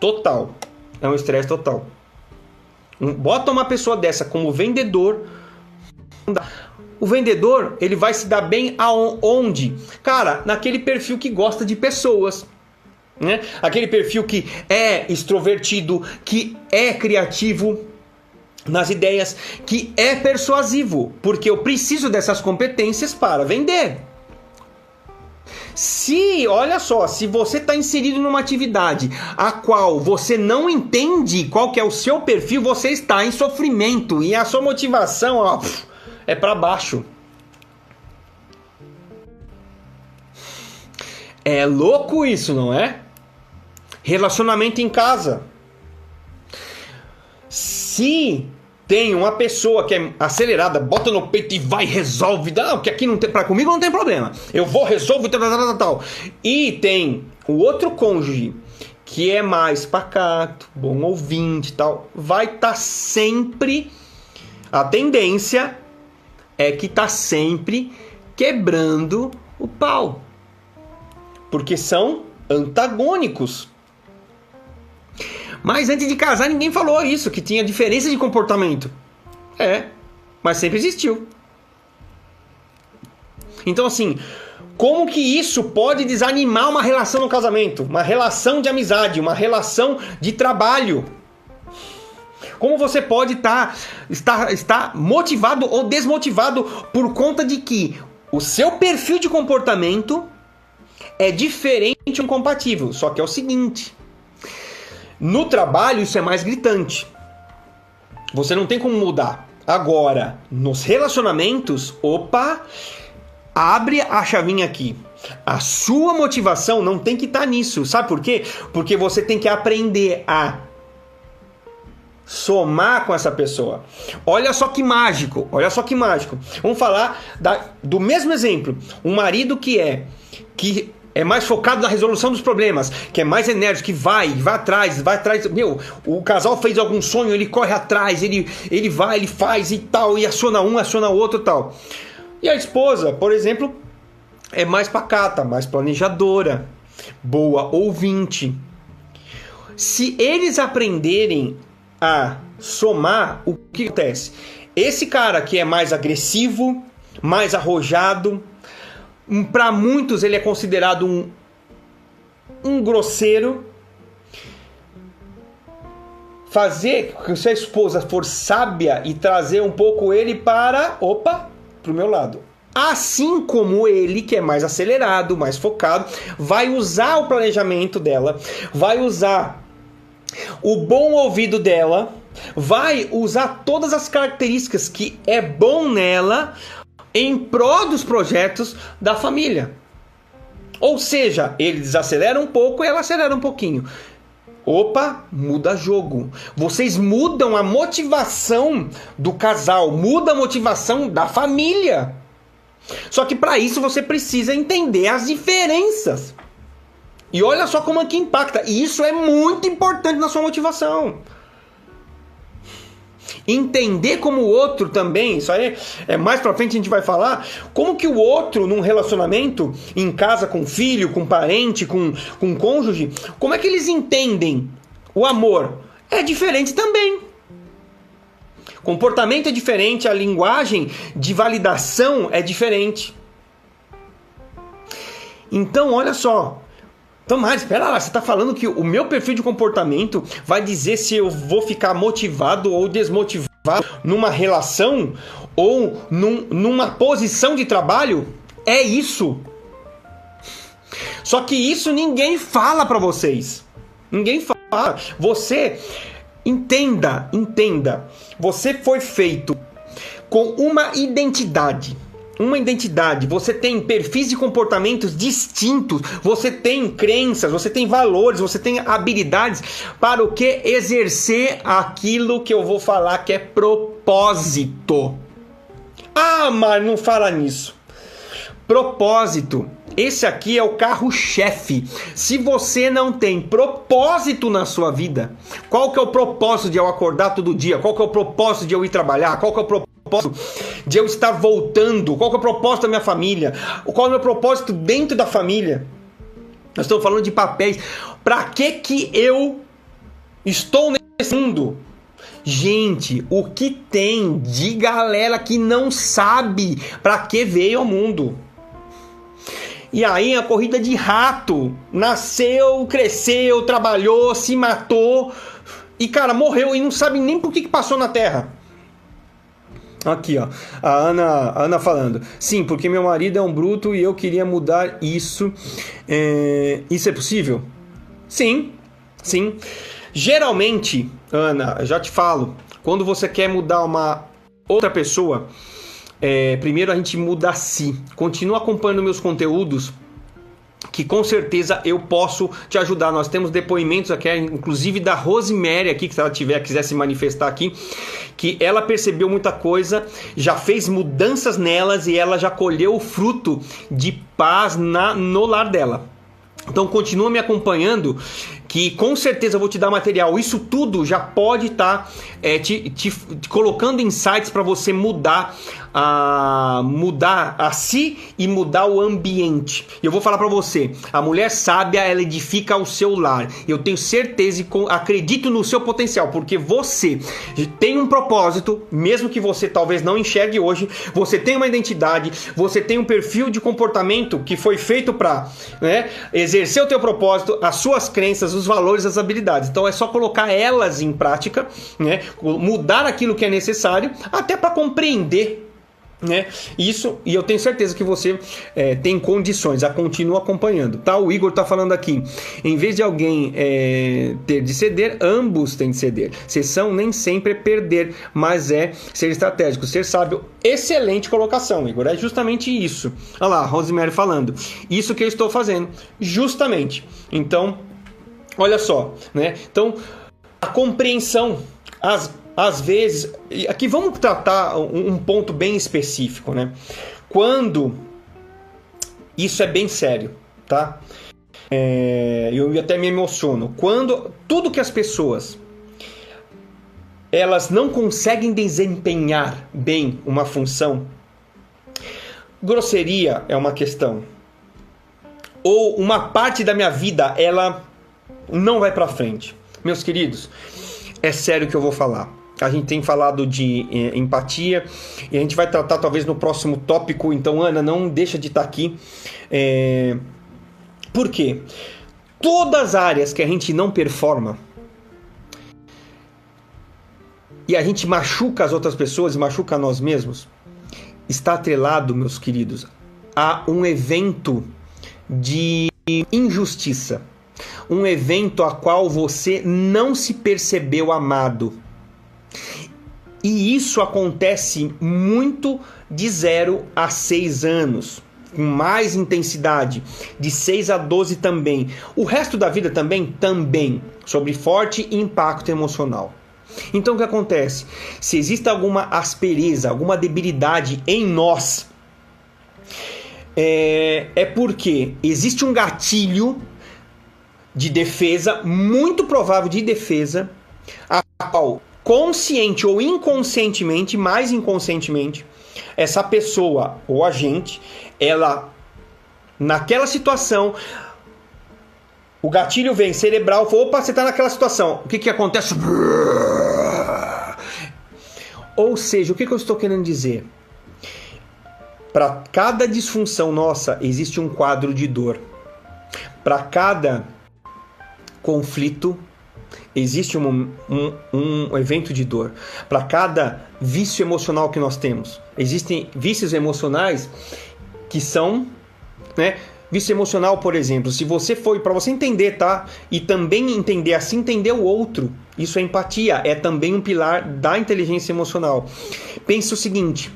total. É um estresse total. Bota uma pessoa dessa como vendedor. O vendedor, ele vai se dar bem aonde? Cara, naquele perfil que gosta de pessoas né? Aquele perfil que é extrovertido, que é criativo nas ideias, que é persuasivo, porque eu preciso dessas competências para vender. Se, olha só, se você está inserido numa atividade a qual você não entende qual que é o seu perfil, você está em sofrimento e a sua motivação ó, é para baixo. É louco isso, não é? Relacionamento em casa. Se tem uma pessoa que é acelerada, bota no peito e vai, resolve, não, que aqui não tem, para comigo não tem problema. Eu vou, resolvo, tal, tal, tal, tal. E tem o outro cônjuge que é mais pacato, bom ouvinte, tal, vai estar tá sempre a tendência é que tá sempre quebrando o pau. Porque são antagônicos. Mas antes de casar, ninguém falou isso, que tinha diferença de comportamento. É, mas sempre existiu. Então, assim, como que isso pode desanimar uma relação no casamento? Uma relação de amizade, uma relação de trabalho? Como você pode tá, estar, estar motivado ou desmotivado por conta de que o seu perfil de comportamento é diferente e incompatível. Só que é o seguinte: no trabalho isso é mais gritante. Você não tem como mudar. Agora, nos relacionamentos, opa, abre a chavinha aqui. A sua motivação não tem que estar tá nisso. Sabe por quê? Porque você tem que aprender a somar com essa pessoa. Olha só que mágico, olha só que mágico. Vamos falar da, do mesmo exemplo. Um marido que é que é mais focado na resolução dos problemas, que é mais enérgico, que vai, vai atrás, vai atrás. Meu, o casal fez algum sonho, ele corre atrás, ele, ele vai, ele faz e tal, e aciona um, aciona outro tal. E a esposa, por exemplo, é mais pacata, mais planejadora, boa ouvinte. Se eles aprenderem a somar, o que acontece? Esse cara que é mais agressivo, mais arrojado, para muitos ele é considerado um, um grosseiro. Fazer que sua esposa for sábia e trazer um pouco ele para, opa, para o meu lado. Assim como ele, que é mais acelerado, mais focado, vai usar o planejamento dela, vai usar o bom ouvido dela, vai usar todas as características que é bom nela em prol dos projetos da família. Ou seja, ele desacelera um pouco e ela acelera um pouquinho. Opa, muda jogo. Vocês mudam a motivação do casal, muda a motivação da família. Só que para isso você precisa entender as diferenças. E olha só como é que impacta. E isso é muito importante na sua motivação entender como o outro também, isso aí é mais pra frente a gente vai falar, como que o outro num relacionamento, em casa com filho, com parente, com, com cônjuge, como é que eles entendem o amor? É diferente também. Comportamento é diferente, a linguagem de validação é diferente. Então, olha só, Tomás, espera lá, você está falando que o meu perfil de comportamento vai dizer se eu vou ficar motivado ou desmotivado numa relação ou num, numa posição de trabalho? É isso. Só que isso ninguém fala para vocês. Ninguém fala. Você entenda, entenda. Você foi feito com uma identidade uma identidade, você tem perfis de comportamentos distintos, você tem crenças, você tem valores, você tem habilidades para o que exercer aquilo que eu vou falar que é propósito. Ah, mas não fala nisso. Propósito. Esse aqui é o carro-chefe. Se você não tem propósito na sua vida, qual que é o propósito de eu acordar todo dia? Qual que é o propósito de eu ir trabalhar? Qual que é o propósito propósito de eu estar voltando? Qual é o propósito da minha família? Qual é o meu propósito dentro da família? Nós estamos falando de papéis. Para que que eu estou nesse mundo? Gente, o que tem de galera que não sabe para que veio ao mundo? E aí a corrida de rato, nasceu, cresceu, trabalhou, se matou e cara, morreu e não sabe nem por que, que passou na Terra. Aqui, ó. A Ana, a Ana falando. Sim, porque meu marido é um bruto e eu queria mudar isso. É, isso é possível? Sim, sim. Geralmente, Ana, já te falo, quando você quer mudar uma outra pessoa, é, primeiro a gente muda a si. Continua acompanhando meus conteúdos que com certeza eu posso te ajudar. Nós temos depoimentos aqui, inclusive da Rosemary aqui, que se ela tiver quiser se manifestar aqui, que ela percebeu muita coisa, já fez mudanças nelas e ela já colheu o fruto de paz na, no lar dela. Então continua me acompanhando que com certeza eu vou te dar material. Isso tudo já pode estar tá, é, te, te, te, colocando insights para você mudar a mudar a si e mudar o ambiente. Eu vou falar para você, a mulher sábia ela edifica o seu lar. Eu tenho certeza e acredito no seu potencial, porque você tem um propósito, mesmo que você talvez não enxergue hoje. Você tem uma identidade, você tem um perfil de comportamento que foi feito para né, exercer o teu propósito, as suas crenças, os valores, as habilidades. Então é só colocar elas em prática, né? mudar aquilo que é necessário, até para compreender né? Isso, e eu tenho certeza que você é, tem condições a continuar acompanhando. Tá? O Igor tá falando aqui: em vez de alguém é, ter de ceder, ambos têm de ceder. Sessão nem sempre é perder, mas é ser estratégico, ser sábio. Excelente colocação, Igor. É justamente isso. Olha lá, Rosemary falando. Isso que eu estou fazendo. Justamente. Então, olha só, né? Então, a compreensão, as às vezes, aqui vamos tratar um, ponto bem específico, né? Quando isso é bem sério, tá? É, eu até me emociono. Quando tudo que as pessoas elas não conseguem desempenhar bem uma função, grosseria é uma questão. Ou uma parte da minha vida ela não vai para frente. Meus queridos, é sério que eu vou falar. A gente tem falado de eh, empatia e a gente vai tratar talvez no próximo tópico. Então, Ana, não deixa de estar aqui. É... Por quê? Todas as áreas que a gente não performa e a gente machuca as outras pessoas e machuca nós mesmos, está atrelado, meus queridos, a um evento de injustiça. Um evento a qual você não se percebeu amado e isso acontece muito de 0 a 6 anos, com mais intensidade, de 6 a 12 também. O resto da vida também? Também, sobre forte impacto emocional. Então o que acontece? Se existe alguma aspereza, alguma debilidade em nós, é, é porque existe um gatilho de defesa, muito provável de defesa, a qual consciente ou inconscientemente, mais inconscientemente, essa pessoa ou a gente, ela naquela situação, o gatilho vem cerebral, fala, opa, você está naquela situação. O que que acontece? Ou seja, o que, que eu estou querendo dizer? Para cada disfunção nossa, existe um quadro de dor. Para cada conflito, existe um, um, um evento de dor. Para cada vício emocional que nós temos, existem vícios emocionais que são né, vício emocional, por exemplo, se você foi para você entender, tá? E também entender assim entender o outro. Isso é empatia, é também um pilar da inteligência emocional. Pense o seguinte: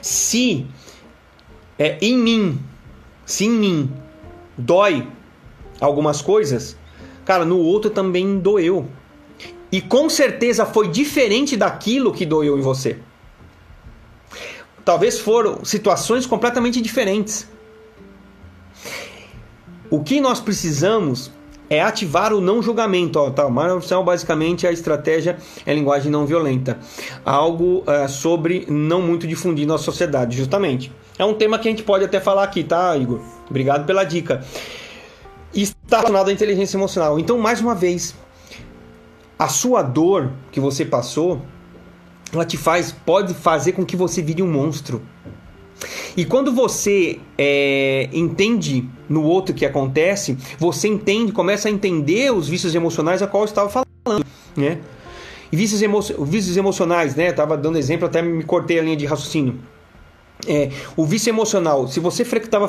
se é em mim, se em mim dói algumas coisas, cara, no outro também doeu. E com certeza foi diferente daquilo que doeu em você. Talvez foram situações completamente diferentes. O que nós precisamos é ativar o não julgamento. Ó, tá, Marcel, basicamente a estratégia é a linguagem não violenta. Algo é, sobre não muito difundir na sociedade, justamente. É um tema que a gente pode até falar aqui, tá, Igor? Obrigado pela dica. Está relacionado à inteligência emocional. Então, mais uma vez, a sua dor que você passou, ela te faz, pode fazer com que você vire um monstro. E quando você é, entende no outro que acontece, você entende, começa a entender os vícios emocionais a qual eu estava falando, né? E vícios, emo vícios emocionais, né? Tava dando exemplo, até me cortei a linha de raciocínio. É, o vício emocional, se você frequentava,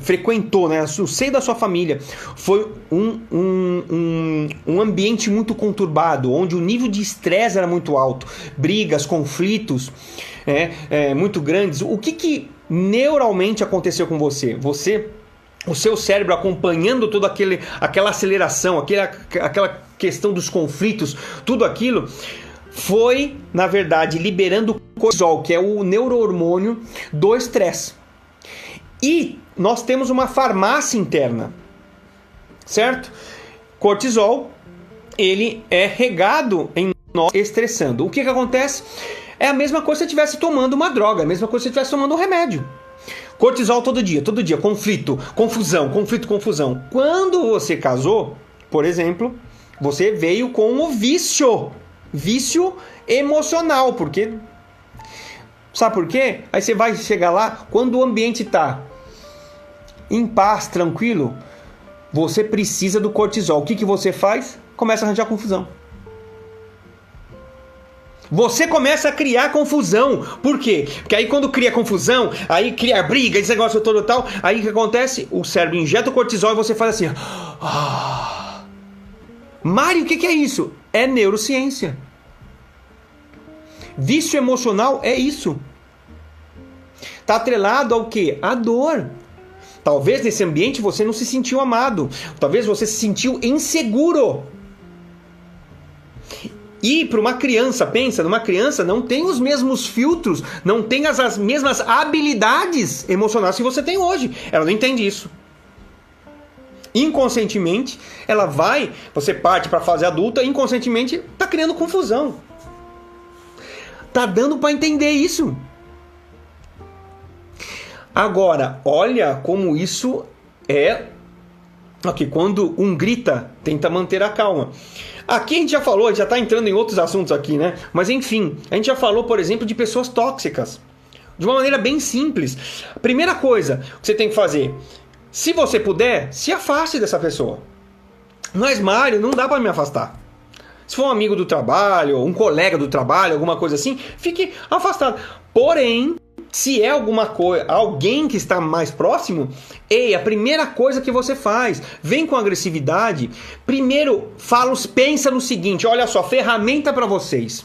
frequentou, né, o seio da sua família, foi um, um, um, um ambiente muito conturbado, onde o nível de estresse era muito alto, brigas, conflitos é, é, muito grandes. O que, que neuralmente aconteceu com você? Você, o seu cérebro acompanhando toda aquele, aquela aceleração, aquele, aquela questão dos conflitos, tudo aquilo foi, na verdade, liberando cortisol, que é o neurohormônio do estresse. E nós temos uma farmácia interna, certo? Cortisol, ele é regado em nós estressando. O que, que acontece? É a mesma coisa se você estivesse tomando uma droga, a mesma coisa se você estivesse tomando um remédio. Cortisol todo dia, todo dia, conflito, confusão, conflito, confusão. Quando você casou, por exemplo, você veio com o vício vício emocional, porque sabe por quê? Aí você vai chegar lá quando o ambiente está em paz, tranquilo, você precisa do cortisol. O que, que você faz? Começa a arranjar confusão. Você começa a criar confusão. Por quê? Porque aí quando cria confusão, aí cria briga, esse negócio todo tal, aí o que acontece? O cérebro injeta o cortisol e você faz assim. Ah. Mário, o que, que é isso? é neurociência. Vício emocional é isso. Está atrelado ao que? A dor. Talvez nesse ambiente você não se sentiu amado. Talvez você se sentiu inseguro. E para uma criança, pensa, numa criança não tem os mesmos filtros, não tem as, as mesmas habilidades emocionais que você tem hoje. Ela não entende isso inconscientemente, ela vai, você parte para a fase adulta, inconscientemente tá criando confusão. Tá dando para entender isso. Agora, olha como isso é Ok, quando um grita, tenta manter a calma. Aqui a gente já falou, já está entrando em outros assuntos aqui, né? Mas enfim, a gente já falou, por exemplo, de pessoas tóxicas. De uma maneira bem simples. A primeira coisa que você tem que fazer, se você puder, se afaste dessa pessoa. Mas, Mário, não dá para me afastar. Se for um amigo do trabalho, um colega do trabalho, alguma coisa assim, fique afastado. Porém, se é alguma coisa, alguém que está mais próximo, ei, a primeira coisa que você faz, vem com agressividade. Primeiro, fala, pensa no seguinte, olha só, ferramenta para vocês.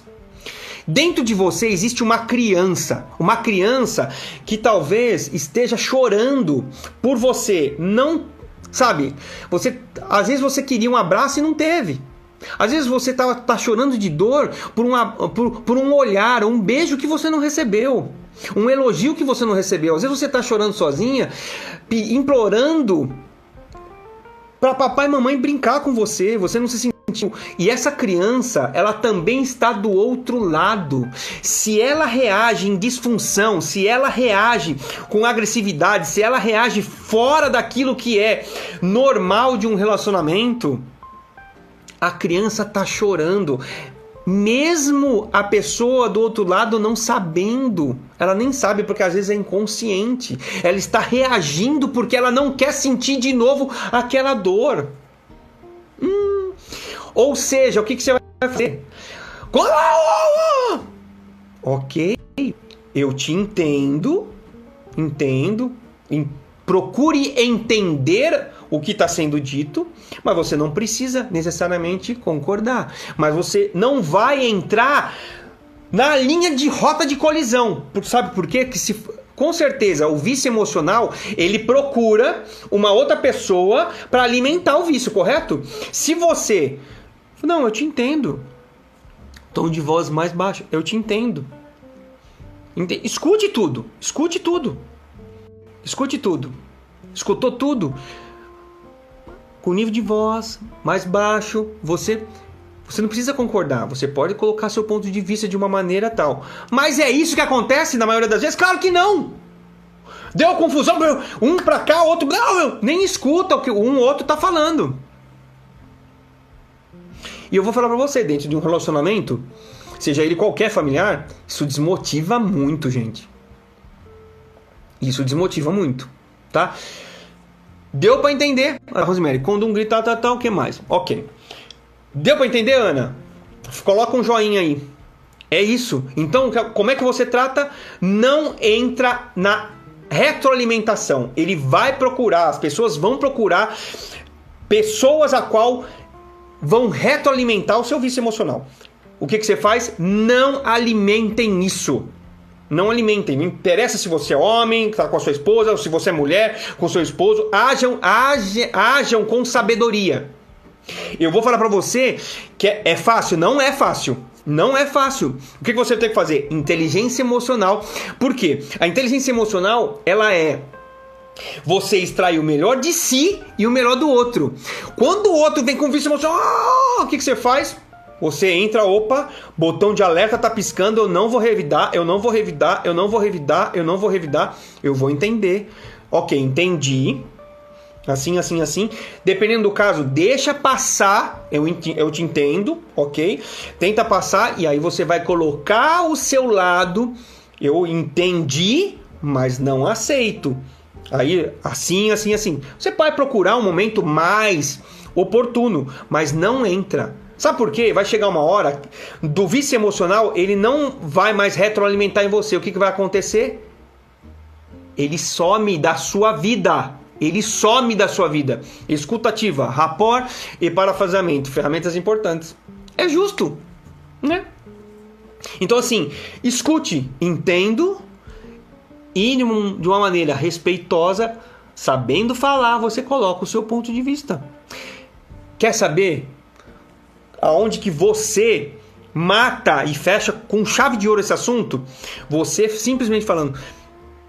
Dentro de você existe uma criança, uma criança que talvez esteja chorando por você não, sabe? Você às vezes você queria um abraço e não teve. Às vezes você está tá chorando de dor por, uma, por, por um olhar, um beijo que você não recebeu, um elogio que você não recebeu. Às vezes você está chorando sozinha, implorando para papai e mamãe brincar com você, você não se sentiu. E essa criança, ela também está do outro lado. Se ela reage em disfunção, se ela reage com agressividade, se ela reage fora daquilo que é normal de um relacionamento, a criança está chorando mesmo a pessoa do outro lado não sabendo, ela nem sabe porque às vezes é inconsciente, ela está reagindo porque ela não quer sentir de novo aquela dor. Hum. Ou seja, o que, que você vai fazer? Ok, eu te entendo, entendo, procure entender o que está sendo dito, mas você não precisa necessariamente concordar. Mas você não vai entrar na linha de rota de colisão. Sabe por quê? Que se com certeza o vício emocional ele procura uma outra pessoa para alimentar o vício, correto? Se você não, eu te entendo. Tom de voz mais baixo, eu te entendo. Escute tudo, escute tudo. Escute tudo. Escutou tudo. Com nível de voz mais baixo, você você não precisa concordar, você pode colocar seu ponto de vista de uma maneira tal. Mas é isso que acontece na maioria das vezes? Claro que não. Deu confusão, um pra cá, outro. Não, nem escuta o que um outro tá falando. E eu vou falar pra você, dentro de um relacionamento, seja ele qualquer familiar, isso desmotiva muito, gente. Isso desmotiva muito, tá? Deu para entender, Rosemary, quando um grita, tal, tal, o que mais? Ok. Deu para entender, Ana? Coloca um joinha aí. É isso. Então, como é que você trata? Não entra na retroalimentação. Ele vai procurar, as pessoas vão procurar pessoas a qual vão retroalimentar o seu vício emocional. O que, que você faz? Não alimentem isso. Não alimentem. Não interessa se você é homem, está com a sua esposa, ou se você é mulher, com seu esposo. Ajam, ajam, ajam com sabedoria. Eu vou falar para você que é, é, fácil. Não é fácil. Não é fácil. O que, que você tem que fazer? Inteligência emocional. Por quê? A inteligência emocional, ela é você extrai o melhor de si e o melhor do outro. Quando o outro vem com vício emocional, oh, o que, que você faz? Você entra, opa, botão de alerta tá piscando, eu não vou revidar, eu não vou revidar, eu não vou revidar, eu não vou revidar, eu vou entender. Ok, entendi. Assim, assim, assim. Dependendo do caso, deixa passar, eu, eu te entendo, ok? Tenta passar e aí você vai colocar o seu lado. Eu entendi, mas não aceito. Aí, assim, assim, assim. Você vai procurar um momento mais oportuno, mas não entra. Sabe por quê? Vai chegar uma hora do vício emocional, ele não vai mais retroalimentar em você. O que, que vai acontecer? Ele some da sua vida. Ele some da sua vida. Escutativa, rapport e parafraseamento, ferramentas importantes. É justo, né? Então assim, escute, entendo, e de uma maneira respeitosa, sabendo falar, você coloca o seu ponto de vista. Quer saber aonde que você mata e fecha com chave de ouro esse assunto? Você simplesmente falando,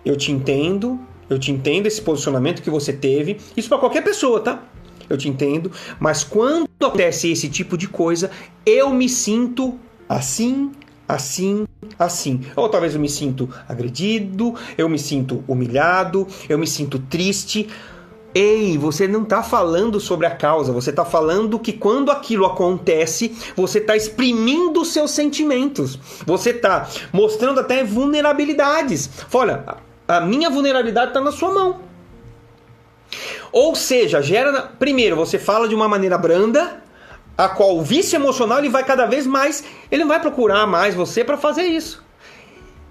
eu te entendo, eu te entendo esse posicionamento que você teve. Isso para qualquer pessoa, tá? Eu te entendo, mas quando acontece esse tipo de coisa, eu me sinto assim, assim, assim. Ou talvez eu me sinto agredido, eu me sinto humilhado, eu me sinto triste. Ei, você não está falando sobre a causa, você está falando que quando aquilo acontece, você está exprimindo os seus sentimentos. Você está mostrando até vulnerabilidades. Olha, a minha vulnerabilidade está na sua mão. Ou seja, gera. Primeiro, você fala de uma maneira branda, a qual o vício emocional ele vai cada vez mais, ele vai procurar mais você para fazer isso.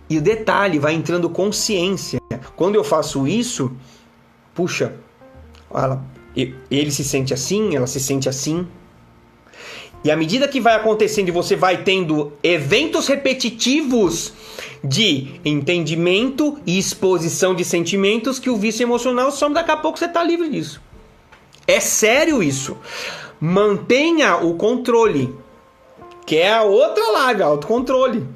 E o detalhe, vai entrando consciência. Quando eu faço isso, puxa, ela, ele se sente assim, ela se sente assim. E à medida que vai acontecendo você vai tendo eventos repetitivos de entendimento e exposição de sentimentos, que o vício emocional some, daqui a pouco você está livre disso. É sério isso. Mantenha o controle, que é a outra live, autocontrole.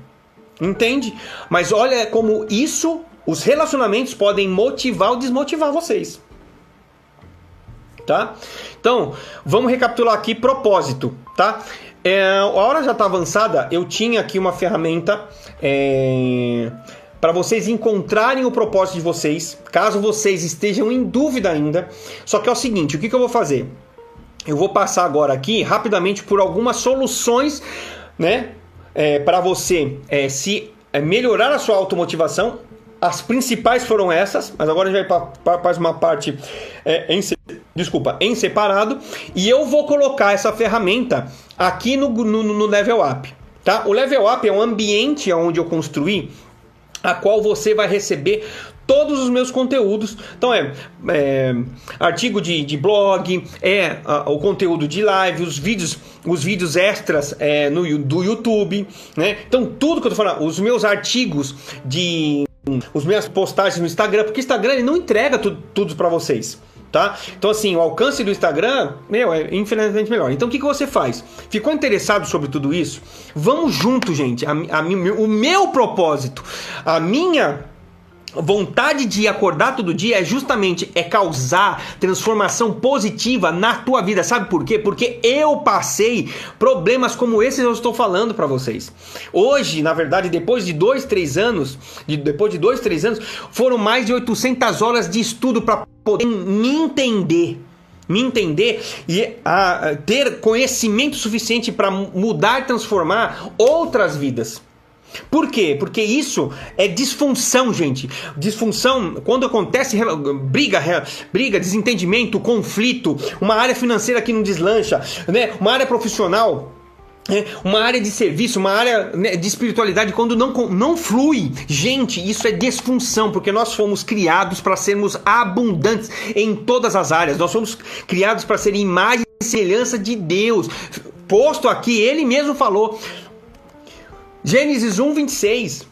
Entende? Mas olha como isso, os relacionamentos podem motivar ou desmotivar vocês. Tá? Então, vamos recapitular aqui propósito, tá? É, a hora já está avançada, eu tinha aqui uma ferramenta é, para vocês encontrarem o propósito de vocês, caso vocês estejam em dúvida ainda. Só que é o seguinte, o que, que eu vou fazer? Eu vou passar agora aqui rapidamente por algumas soluções, né, é, para você é, se é, melhorar a sua automotivação. As principais foram essas, mas agora a gente vai para uma parte é, em, desculpa, em separado e eu vou colocar essa ferramenta aqui no, no, no Level Up. Tá? O Level Up é um ambiente onde eu construí a qual você vai receber todos os meus conteúdos. Então é, é artigo de, de blog, é a, o conteúdo de live, os vídeos, os vídeos extras é, no, do YouTube, né? Então tudo que eu tô falando, os meus artigos de os minhas postagens no Instagram, porque o Instagram ele não entrega tudo, tudo para vocês tá? Então, assim, o alcance do Instagram, meu, é infinitamente melhor. Então, o que, que você faz? Ficou interessado sobre tudo isso? Vamos junto, gente. A, a, o meu propósito, a minha vontade de acordar todo dia é justamente é causar transformação positiva na tua vida. Sabe por quê? Porque eu passei problemas como esses eu estou falando para vocês. Hoje, na verdade, depois de dois, três anos, de, depois de dois, três anos, foram mais de 800 horas de estudo para poder me entender me entender e a, ter conhecimento suficiente para mudar e transformar outras vidas. Por quê? Porque isso é disfunção, gente. Disfunção, quando acontece briga, briga, desentendimento, conflito, uma área financeira que não deslancha, né? uma área profissional é, uma área de serviço, uma área né, de espiritualidade, quando não, não flui, gente, isso é disfunção, porque nós fomos criados para sermos abundantes em todas as áreas, nós fomos criados para ser imagem e semelhança de Deus. Posto aqui, ele mesmo falou, Gênesis 1, 26.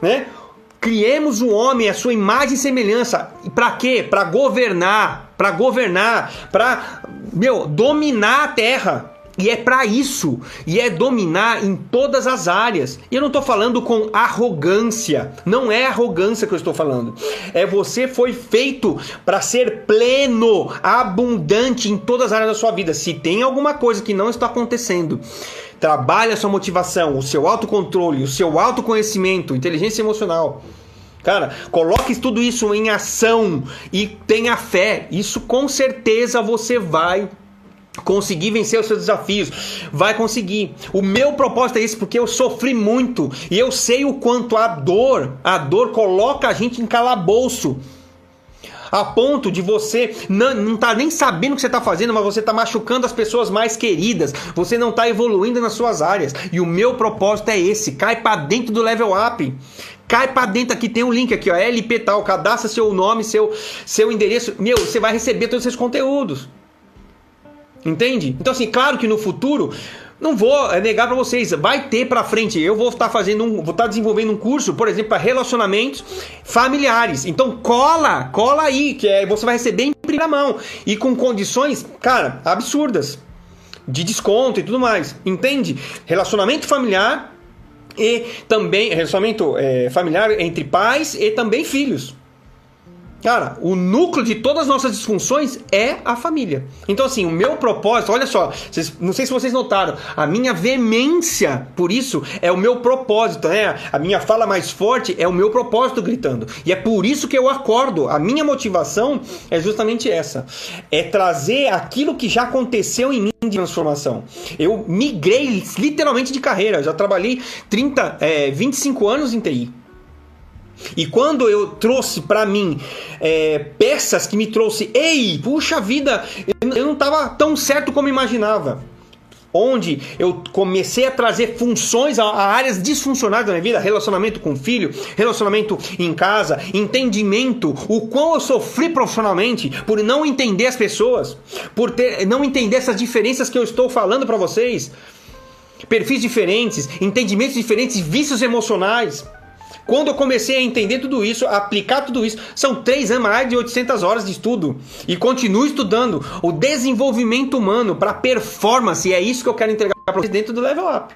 Né? Criemos o homem, a sua imagem e semelhança. Para quê? Para governar, para governar, para meu, dominar a terra. E é para isso, e é dominar em todas as áreas. E eu não estou falando com arrogância, não é arrogância que eu estou falando. É você foi feito para ser pleno, abundante em todas as áreas da sua vida. Se tem alguma coisa que não está acontecendo, trabalhe a sua motivação, o seu autocontrole, o seu autoconhecimento, inteligência emocional. Cara, coloque tudo isso em ação e tenha fé. Isso com certeza você vai conseguir vencer os seus desafios, vai conseguir. O meu propósito é esse porque eu sofri muito e eu sei o quanto a dor, a dor coloca a gente em calabouço. A ponto de você não, não tá nem sabendo o que você está fazendo, mas você está machucando as pessoas mais queridas. Você não está evoluindo nas suas áreas. E o meu propósito é esse: cai para dentro do level up. Cai para dentro aqui, tem um link aqui, ó, LP tal, cadastra seu nome, seu, seu endereço. Meu, você vai receber todos esses conteúdos. Entende? Então, assim, claro que no futuro não vou é, negar para vocês, vai ter para frente. Eu vou estar fazendo um, vou estar desenvolvendo um curso, por exemplo, para relacionamentos familiares. Então cola, cola aí, que é, você vai receber em primeira mão e com condições, cara, absurdas de desconto e tudo mais. Entende? Relacionamento familiar e também relacionamento é, familiar entre pais e também filhos. Cara, o núcleo de todas as nossas disfunções é a família. Então, assim, o meu propósito, olha só, vocês, não sei se vocês notaram, a minha veemência por isso é o meu propósito, né? A minha fala mais forte é o meu propósito gritando. E é por isso que eu acordo. A minha motivação é justamente essa: é trazer aquilo que já aconteceu em mim de transformação. Eu migrei literalmente de carreira, já trabalhei 30, é, 25 anos em TI. E quando eu trouxe para mim é, peças que me trouxe, ei, puxa vida, eu não estava tão certo como imaginava. Onde eu comecei a trazer funções a, a, áreas disfuncionais da minha vida, relacionamento com filho, relacionamento em casa, entendimento, o quão eu sofri profissionalmente por não entender as pessoas, por ter, não entender essas diferenças que eu estou falando para vocês, perfis diferentes, entendimentos diferentes, vícios emocionais. Quando eu comecei a entender tudo isso, a aplicar tudo isso, são três anos, mais de 800 horas de estudo. E continuo estudando o desenvolvimento humano para performance. E é isso que eu quero entregar para vocês dentro do Level Up.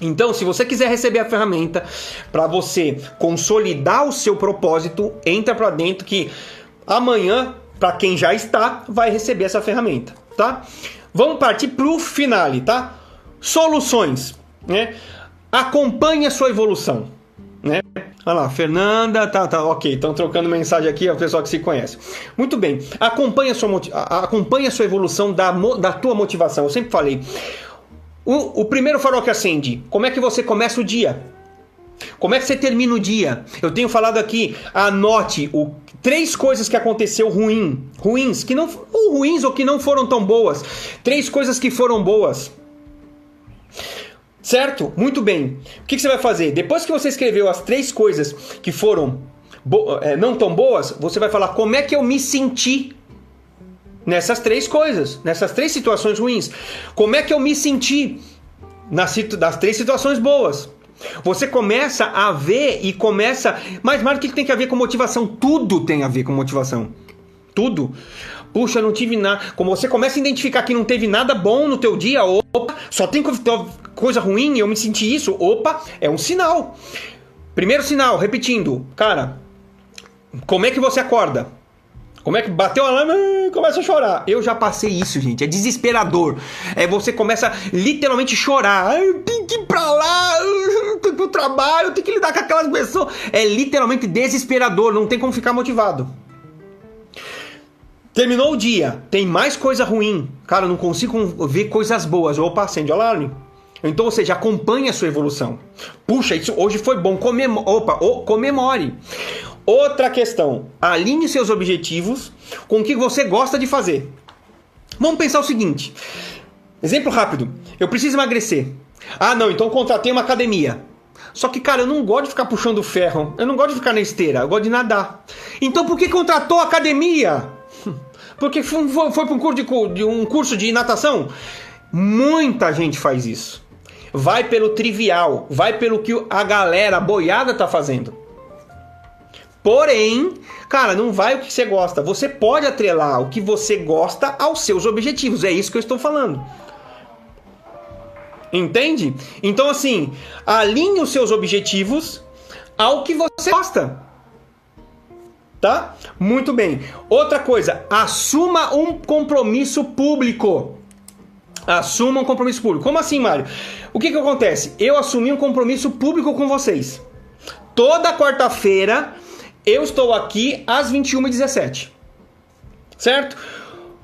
Então, se você quiser receber a ferramenta para você consolidar o seu propósito, entra para dentro que amanhã, para quem já está, vai receber essa ferramenta, tá? Vamos partir para o finale, tá? Soluções, né? Acompanhe a sua evolução né? Olha lá, Fernanda, tá, tá, ok, estão trocando mensagem aqui, é o pessoal que se conhece. Muito bem, acompanha a sua, acompanha sua evolução da, da tua motivação. Eu sempre falei, o, o primeiro farol que acende, como é que você começa o dia? Como é que você termina o dia? Eu tenho falado aqui, anote o, três coisas que aconteceu ruim, ruins, que não ou ruins ou que não foram tão boas. Três coisas que foram boas. Certo? Muito bem. O que, que, você vai fazer? Depois que você escreveu as três coisas que foram é, não tão boas, você vai falar como é que eu me senti nessas três coisas, nessas três situações ruins. Como é que eu me senti nas, das três situações boas? Você começa a ver e começa. Mas, Mário, o que tem que ver com motivação? Tudo tem a ver com motivação. Tudo. Puxa, não tive nada. Como você começa a identificar que não teve nada bom no teu dia, opa, só tem coisa ruim eu me senti isso, opa, é um sinal. Primeiro sinal, repetindo, cara, como é que você acorda? Como é que bateu a lama, começa a chorar. Eu já passei isso, gente. É desesperador. É você começa a literalmente chorar. Eu tenho que ir pra lá, eu tenho que ir pro trabalho, eu tenho que lidar com aquelas pessoas. É literalmente desesperador, não tem como ficar motivado. Terminou o dia, tem mais coisa ruim. Cara, não consigo ver coisas boas. Opa, acende o alarme. Então, ou seja, acompanhe a sua evolução. Puxa, isso hoje foi bom. Comemo Opa, oh, comemore. Outra questão: alinhe seus objetivos com o que você gosta de fazer. Vamos pensar o seguinte: exemplo rápido. Eu preciso emagrecer. Ah, não, então contratei uma academia. Só que, cara, eu não gosto de ficar puxando ferro. Eu não gosto de ficar na esteira. Eu gosto de nadar. Então, por que contratou a academia? Porque foi, foi para um curso de, de, um curso de natação? Muita gente faz isso. Vai pelo trivial, vai pelo que a galera boiada tá fazendo. Porém, cara, não vai o que você gosta. Você pode atrelar o que você gosta aos seus objetivos. É isso que eu estou falando. Entende? Então, assim, alinhe os seus objetivos ao que você gosta tá? Muito bem. Outra coisa, assuma um compromisso público. Assuma um compromisso público. Como assim, Mário? O que que acontece? Eu assumi um compromisso público com vocês. Toda quarta-feira eu estou aqui às 21h17. Certo?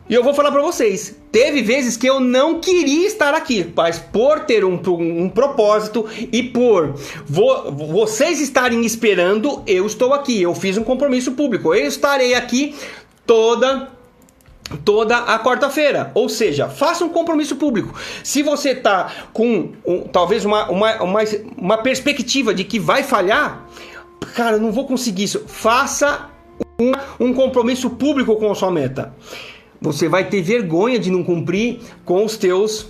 E eu vou falar para vocês, teve vezes que eu não queria estar aqui, mas por ter um, um, um propósito e por vo, vocês estarem esperando, eu estou aqui. Eu fiz um compromisso público. Eu estarei aqui toda toda a quarta-feira. Ou seja, faça um compromisso público. Se você está com um, talvez uma, uma, uma, uma perspectiva de que vai falhar, cara, eu não vou conseguir isso. Faça um, um compromisso público com a sua meta você vai ter vergonha de não cumprir com os teus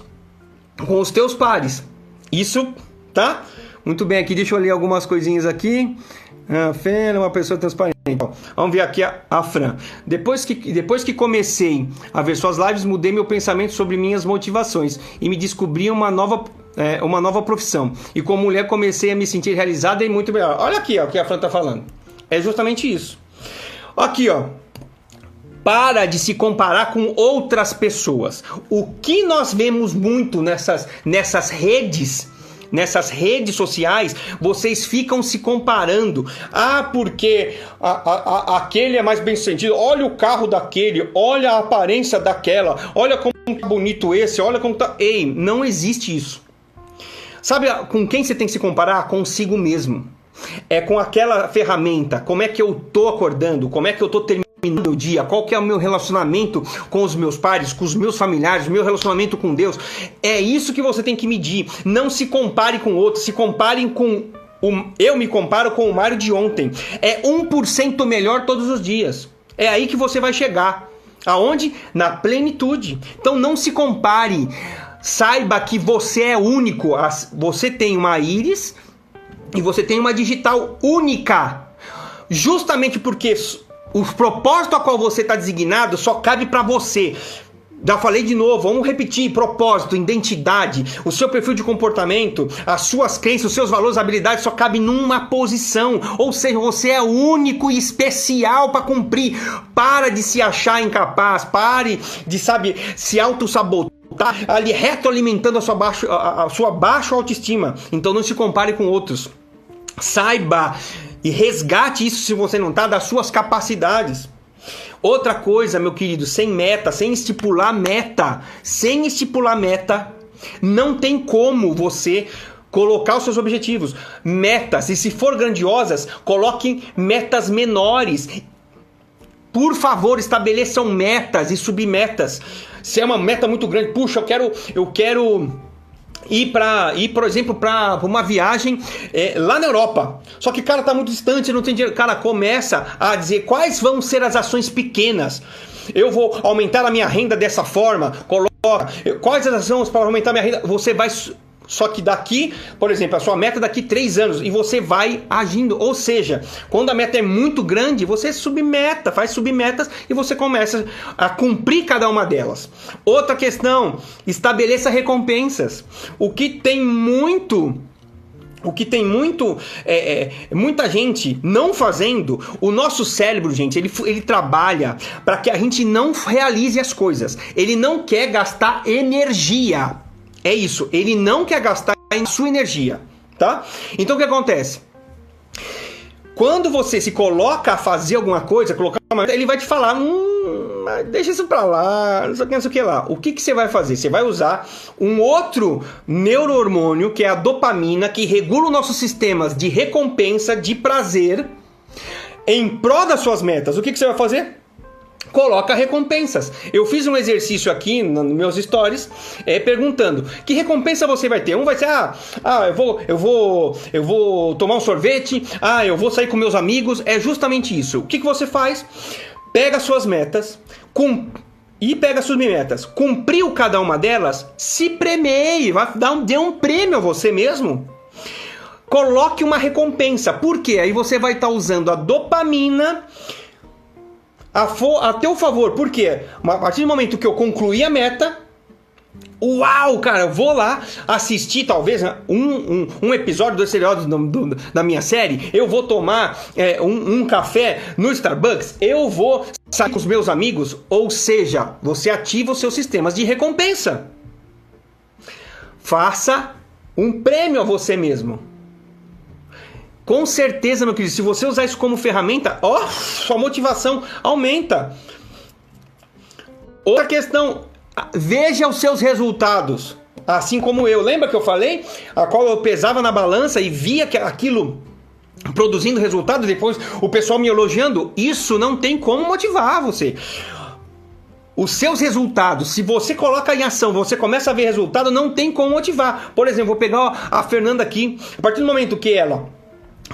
com os teus pares. Isso, tá? Muito bem, aqui deixa eu ler algumas coisinhas aqui. A Fê é uma pessoa transparente. Vamos ver aqui a, a Fran. Depois que, depois que comecei a ver suas lives, mudei meu pensamento sobre minhas motivações e me descobri uma nova, é, uma nova profissão. E como mulher comecei a me sentir realizada e muito melhor. Olha aqui ó, o que a Fran tá falando. É justamente isso. Aqui, ó para de se comparar com outras pessoas. O que nós vemos muito nessas, nessas redes nessas redes sociais, vocês ficam se comparando. Ah, porque a, a, a, aquele é mais bem sucedido. Olha o carro daquele, olha a aparência daquela, olha como tá bonito esse, olha como tá. Ei, não existe isso. Sabe com quem você tem que se comparar? Consigo mesmo. É com aquela ferramenta. Como é que eu tô acordando? Como é que eu tô terminando? Meu dia, qual que é o meu relacionamento com os meus pais, com os meus familiares, meu relacionamento com Deus. É isso que você tem que medir. Não se compare com outros, se comparem com o, eu me comparo com o Mário de ontem. É 1% melhor todos os dias. É aí que você vai chegar. Aonde? Na plenitude. Então não se compare. Saiba que você é único. Você tem uma íris e você tem uma digital única. Justamente porque o propósito a qual você está designado só cabe para você. Já falei de novo, vamos repetir: propósito, identidade, o seu perfil de comportamento, as suas crenças, os seus valores, habilidades só cabe numa posição. Ou seja, você é único e especial para cumprir. Para de se achar incapaz, pare de, sabe, se auto-sabotar ali retroalimentando a sua, baixo, a, a sua baixa autoestima. Então não se compare com outros. Saiba e resgate isso se você não está das suas capacidades. Outra coisa, meu querido, sem meta, sem estipular meta, sem estipular meta, não tem como você colocar os seus objetivos. Metas, e se for grandiosas, coloquem metas menores. Por favor, estabeleçam metas e submetas. Se é uma meta muito grande, puxa, eu quero, eu quero ir para ir, por exemplo, para uma viagem é, lá na Europa. Só que cara tá muito distante, não tem dinheiro. Cara, começa a dizer quais vão ser as ações pequenas. Eu vou aumentar a minha renda dessa forma. Coloca quais as ações para aumentar a minha renda. Você vai só que daqui, por exemplo, a sua meta é daqui três anos e você vai agindo. Ou seja, quando a meta é muito grande, você submeta, faz submetas e você começa a cumprir cada uma delas. Outra questão, estabeleça recompensas. O que tem muito o que tem muito, é, é, muita gente não fazendo, o nosso cérebro, gente, ele, ele trabalha para que a gente não realize as coisas. Ele não quer gastar energia. É isso, ele não quer gastar em sua energia, tá? Então o que acontece? Quando você se coloca a fazer alguma coisa, colocar uma, ele vai te falar, hum, deixa isso pra lá, não sei o que, não sei o que lá. O que, que você vai fazer? Você vai usar um outro neurohormônio, que é a dopamina, que regula os nossos sistemas de recompensa, de prazer, em prol das suas metas. O que, que você vai fazer? Coloca recompensas. Eu fiz um exercício aqui nos meus stories é, perguntando que recompensa você vai ter. Um vai ser ah, ah eu vou eu vou eu vou tomar um sorvete, ah eu vou sair com meus amigos. É justamente isso. O que, que você faz? Pega suas metas, com e pega suas metas. Cumpriu cada uma delas, se premie, vai dar um, dê um prêmio a você mesmo. Coloque uma recompensa. Por quê? Aí você vai estar tá usando a dopamina a, a teu favor. Por quê? A partir do momento que eu concluí a meta, Uau, cara, eu vou lá assistir talvez né, um, um, um episódio do seriado do, do, da minha série. Eu vou tomar é, um, um, café no Starbucks. Eu vou sair com os meus amigos. Ou seja, você ativa os seus sistemas de recompensa. Faça um prêmio a você mesmo. Com certeza, meu querido, se você usar isso como ferramenta, ó, sua motivação aumenta. Outra questão, veja os seus resultados. Assim como eu, lembra que eu falei? A qual eu pesava na balança e via que aquilo produzindo resultado, depois o pessoal me elogiando. Isso não tem como motivar você os seus resultados, se você coloca em ação, você começa a ver resultado, não tem como motivar. Por exemplo, vou pegar a Fernanda aqui, a partir do momento que ela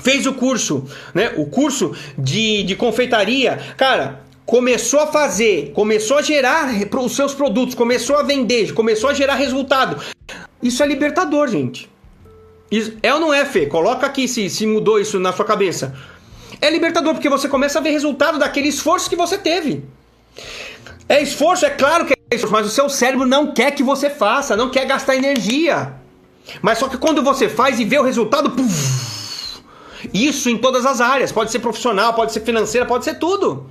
fez o curso, né? O curso de, de confeitaria, cara, começou a fazer, começou a gerar os seus produtos, começou a vender, começou a gerar resultado. Isso é libertador, gente. Isso, é ou não é, Fê? Coloca aqui se, se mudou isso na sua cabeça. É libertador porque você começa a ver resultado daquele esforço que você teve. É esforço, é claro que é esforço, mas o seu cérebro não quer que você faça, não quer gastar energia. Mas só que quando você faz e vê o resultado, puff, isso em todas as áreas. Pode ser profissional, pode ser financeira, pode ser tudo.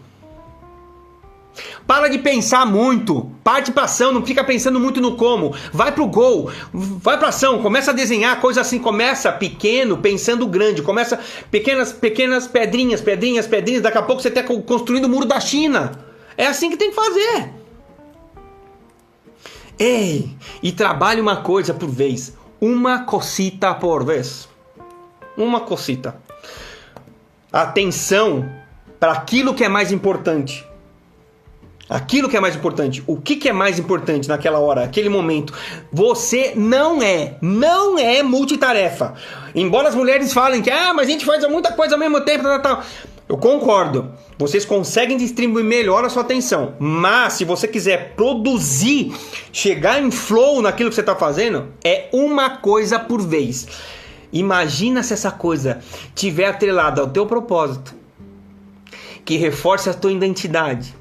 Para de pensar muito, parte para ação, não fica pensando muito no como. Vai pro gol, vai para ação, começa a desenhar coisa assim, começa pequeno, pensando grande, começa pequenas pequenas pedrinhas, pedrinhas, pedrinhas, daqui a pouco você está construindo o muro da China. É assim que tem que fazer. Ei, e trabalhe uma coisa por vez, uma cosita por vez. Uma cosita atenção para aquilo que é mais importante. Aquilo que é mais importante. O que, que é mais importante naquela hora, aquele momento? Você não é, não é multitarefa. Embora as mulheres falem que, ah, mas a gente faz muita coisa ao mesmo tempo, tal, tal. Eu concordo. Vocês conseguem distribuir melhor a sua atenção. Mas se você quiser produzir, chegar em flow naquilo que você está fazendo, é uma coisa por vez. Imagina se essa coisa tiver atrelada ao teu propósito, que reforce a tua identidade,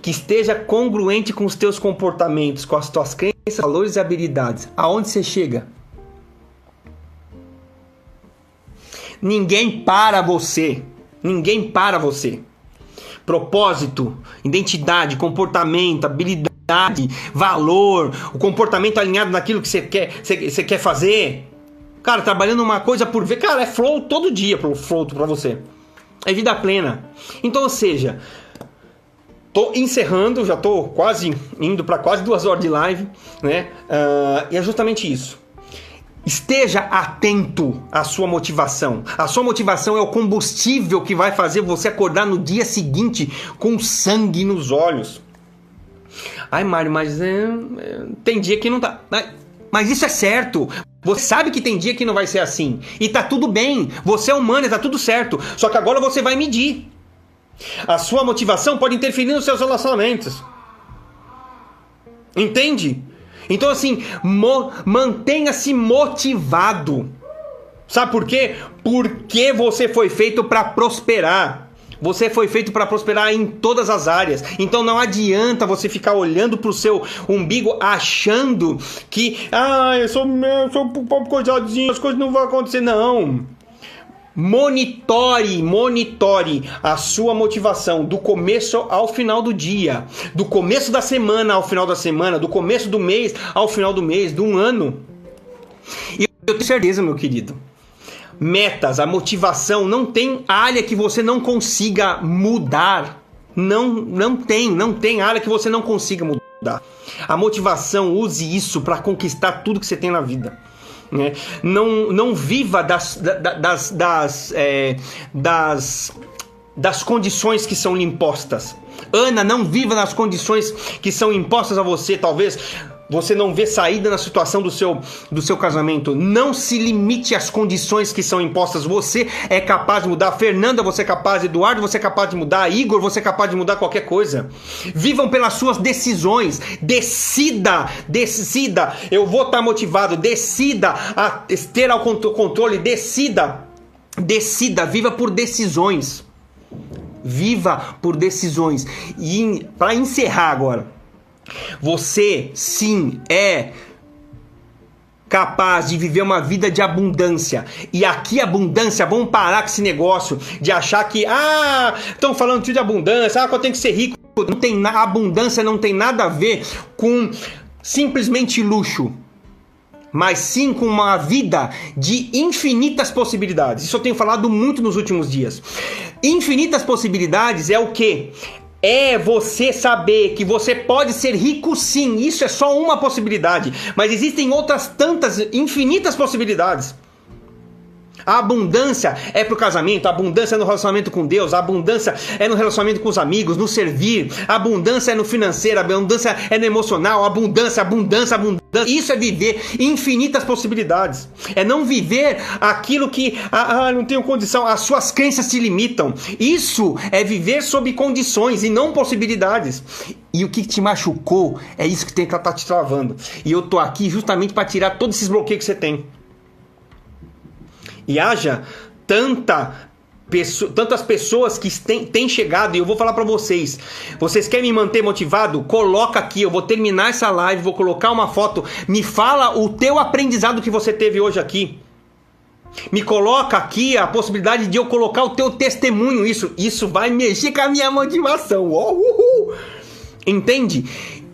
que esteja congruente com os teus comportamentos, com as tuas crenças, valores e habilidades. Aonde você chega? Ninguém para você. Ninguém para você. Propósito, identidade, comportamento, habilidade, valor, o comportamento alinhado naquilo que você quer, você, você quer fazer. Cara, trabalhando uma coisa por vez, cara, é flow todo dia pro flow para você. É vida plena. Então, ou seja, tô encerrando, já tô quase indo para quase duas horas de live, né? Uh, e é justamente isso. Esteja atento à sua motivação. A sua motivação é o combustível que vai fazer você acordar no dia seguinte com sangue nos olhos. Ai, Mário, mas é, tem dia que não tá. mas isso é certo. Você sabe que tem dia que não vai ser assim. E tá tudo bem. Você é humano tá tudo certo. Só que agora você vai medir. A sua motivação pode interferir nos seus relacionamentos. Entende? Então, assim, mo mantenha-se motivado. Sabe por quê? Porque você foi feito para prosperar. Você foi feito para prosperar em todas as áreas. Então não adianta você ficar olhando para o seu umbigo achando que, ah, eu sou, eu sou um pobre coitadinho, as coisas não vão acontecer. Não. Monitore, monitore a sua motivação do começo ao final do dia, do começo da semana ao final da semana, do começo do mês ao final do mês, do um ano. E eu tenho certeza, meu querido, metas, a motivação, não tem área que você não consiga mudar. Não, não tem, não tem área que você não consiga mudar. A motivação, use isso para conquistar tudo que você tem na vida. Né? Não, não viva das, das, das, é, das, das condições que são lhe impostas. Ana, não viva nas condições que são impostas a você, talvez você não vê saída na situação do seu, do seu casamento. Não se limite às condições que são impostas. Você é capaz de mudar. Fernanda, você é capaz. Eduardo, você é capaz de mudar. Igor, você é capaz de mudar qualquer coisa. Vivam pelas suas decisões. Decida, decida. Eu vou estar motivado. Decida a ter ao controle. Decida, decida. Viva por decisões. Viva por decisões. E para encerrar agora. Você sim é capaz de viver uma vida de abundância. E aqui abundância, vamos parar com esse negócio de achar que ah, estão falando de abundância, ah, eu tenho que ser rico. Não tem a abundância não tem nada a ver com simplesmente luxo. Mas sim com uma vida de infinitas possibilidades. Isso eu tenho falado muito nos últimos dias. Infinitas possibilidades é o que? É você saber que você pode ser rico sim, isso é só uma possibilidade, mas existem outras tantas infinitas possibilidades. A abundância é pro casamento, a abundância é no relacionamento com Deus, a abundância é no relacionamento com os amigos, no servir, a abundância é no financeiro, a abundância é no emocional, a abundância, abundância, abundância. Isso é viver infinitas possibilidades. É não viver aquilo que, ah, ah, não tenho condição, as suas crenças te limitam. Isso é viver sob condições e não possibilidades. E o que te machucou é isso que tem que estar tá te travando. E eu tô aqui justamente para tirar todos esses bloqueios que você tem e haja tanta tantas pessoas que têm, chegado e eu vou falar para vocês. Vocês querem me manter motivado? Coloca aqui, eu vou terminar essa live, vou colocar uma foto. Me fala o teu aprendizado que você teve hoje aqui. Me coloca aqui a possibilidade de eu colocar o teu testemunho. Isso, isso vai mexer com a minha motivação. Oh. Entende?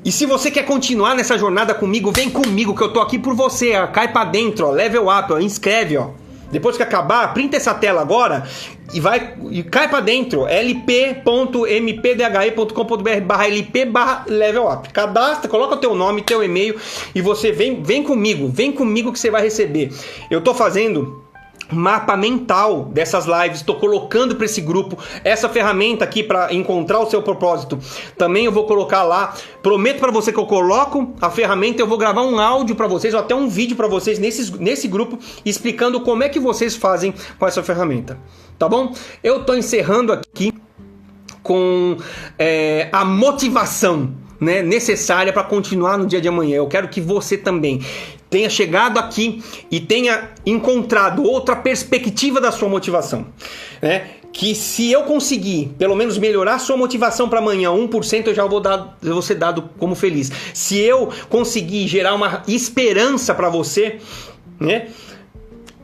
E se você quer continuar nessa jornada comigo, vem comigo que eu tô aqui por você. Ó. Cai para dentro, ó. level up, ó. inscreve, ó. Depois que acabar, printa essa tela agora e vai e cai para dentro lp.mpdhe.com.br barra lp barra level up. Cadastra, coloca teu nome, teu e-mail e você vem, vem comigo, vem comigo que você vai receber. Eu tô fazendo mapa mental dessas lives, estou colocando para esse grupo essa ferramenta aqui para encontrar o seu propósito. Também eu vou colocar lá. Prometo para você que eu coloco a ferramenta, eu vou gravar um áudio para vocês ou até um vídeo para vocês nesse, nesse grupo explicando como é que vocês fazem com essa ferramenta. Tá bom? Eu estou encerrando aqui com é, a motivação né, necessária para continuar no dia de amanhã. Eu quero que você também tenha chegado aqui e tenha encontrado outra perspectiva da sua motivação. Né? Que se eu conseguir, pelo menos, melhorar sua motivação para amanhã 1%, eu já vou, dar, vou ser dado como feliz. Se eu conseguir gerar uma esperança para você, né?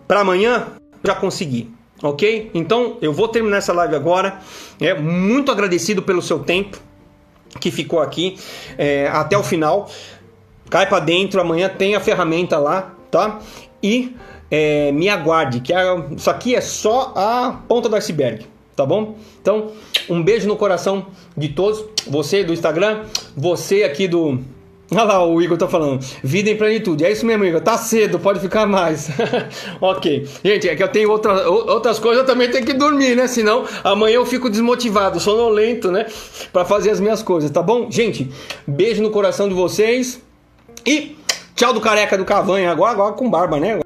Para amanhã, já consegui. Ok? Então eu vou terminar essa live agora. É muito agradecido pelo seu tempo que ficou aqui é, até o final cai para dentro, amanhã tem a ferramenta lá, tá? E é, me aguarde, que é, isso aqui é só a ponta do iceberg, tá bom? Então, um beijo no coração de todos, você do Instagram, você aqui do Olha lá, o Igor tá falando. Vida em plenitude. É isso mesmo, Igor. Tá cedo, pode ficar mais. ok. Gente, é que eu tenho outra, outras coisas, eu também tenho que dormir, né? Senão amanhã eu fico desmotivado, sonolento, né? Pra fazer as minhas coisas, tá bom? Gente, beijo no coração de vocês. E Tchau do careca do Cavanha, agora, agora com barba, né?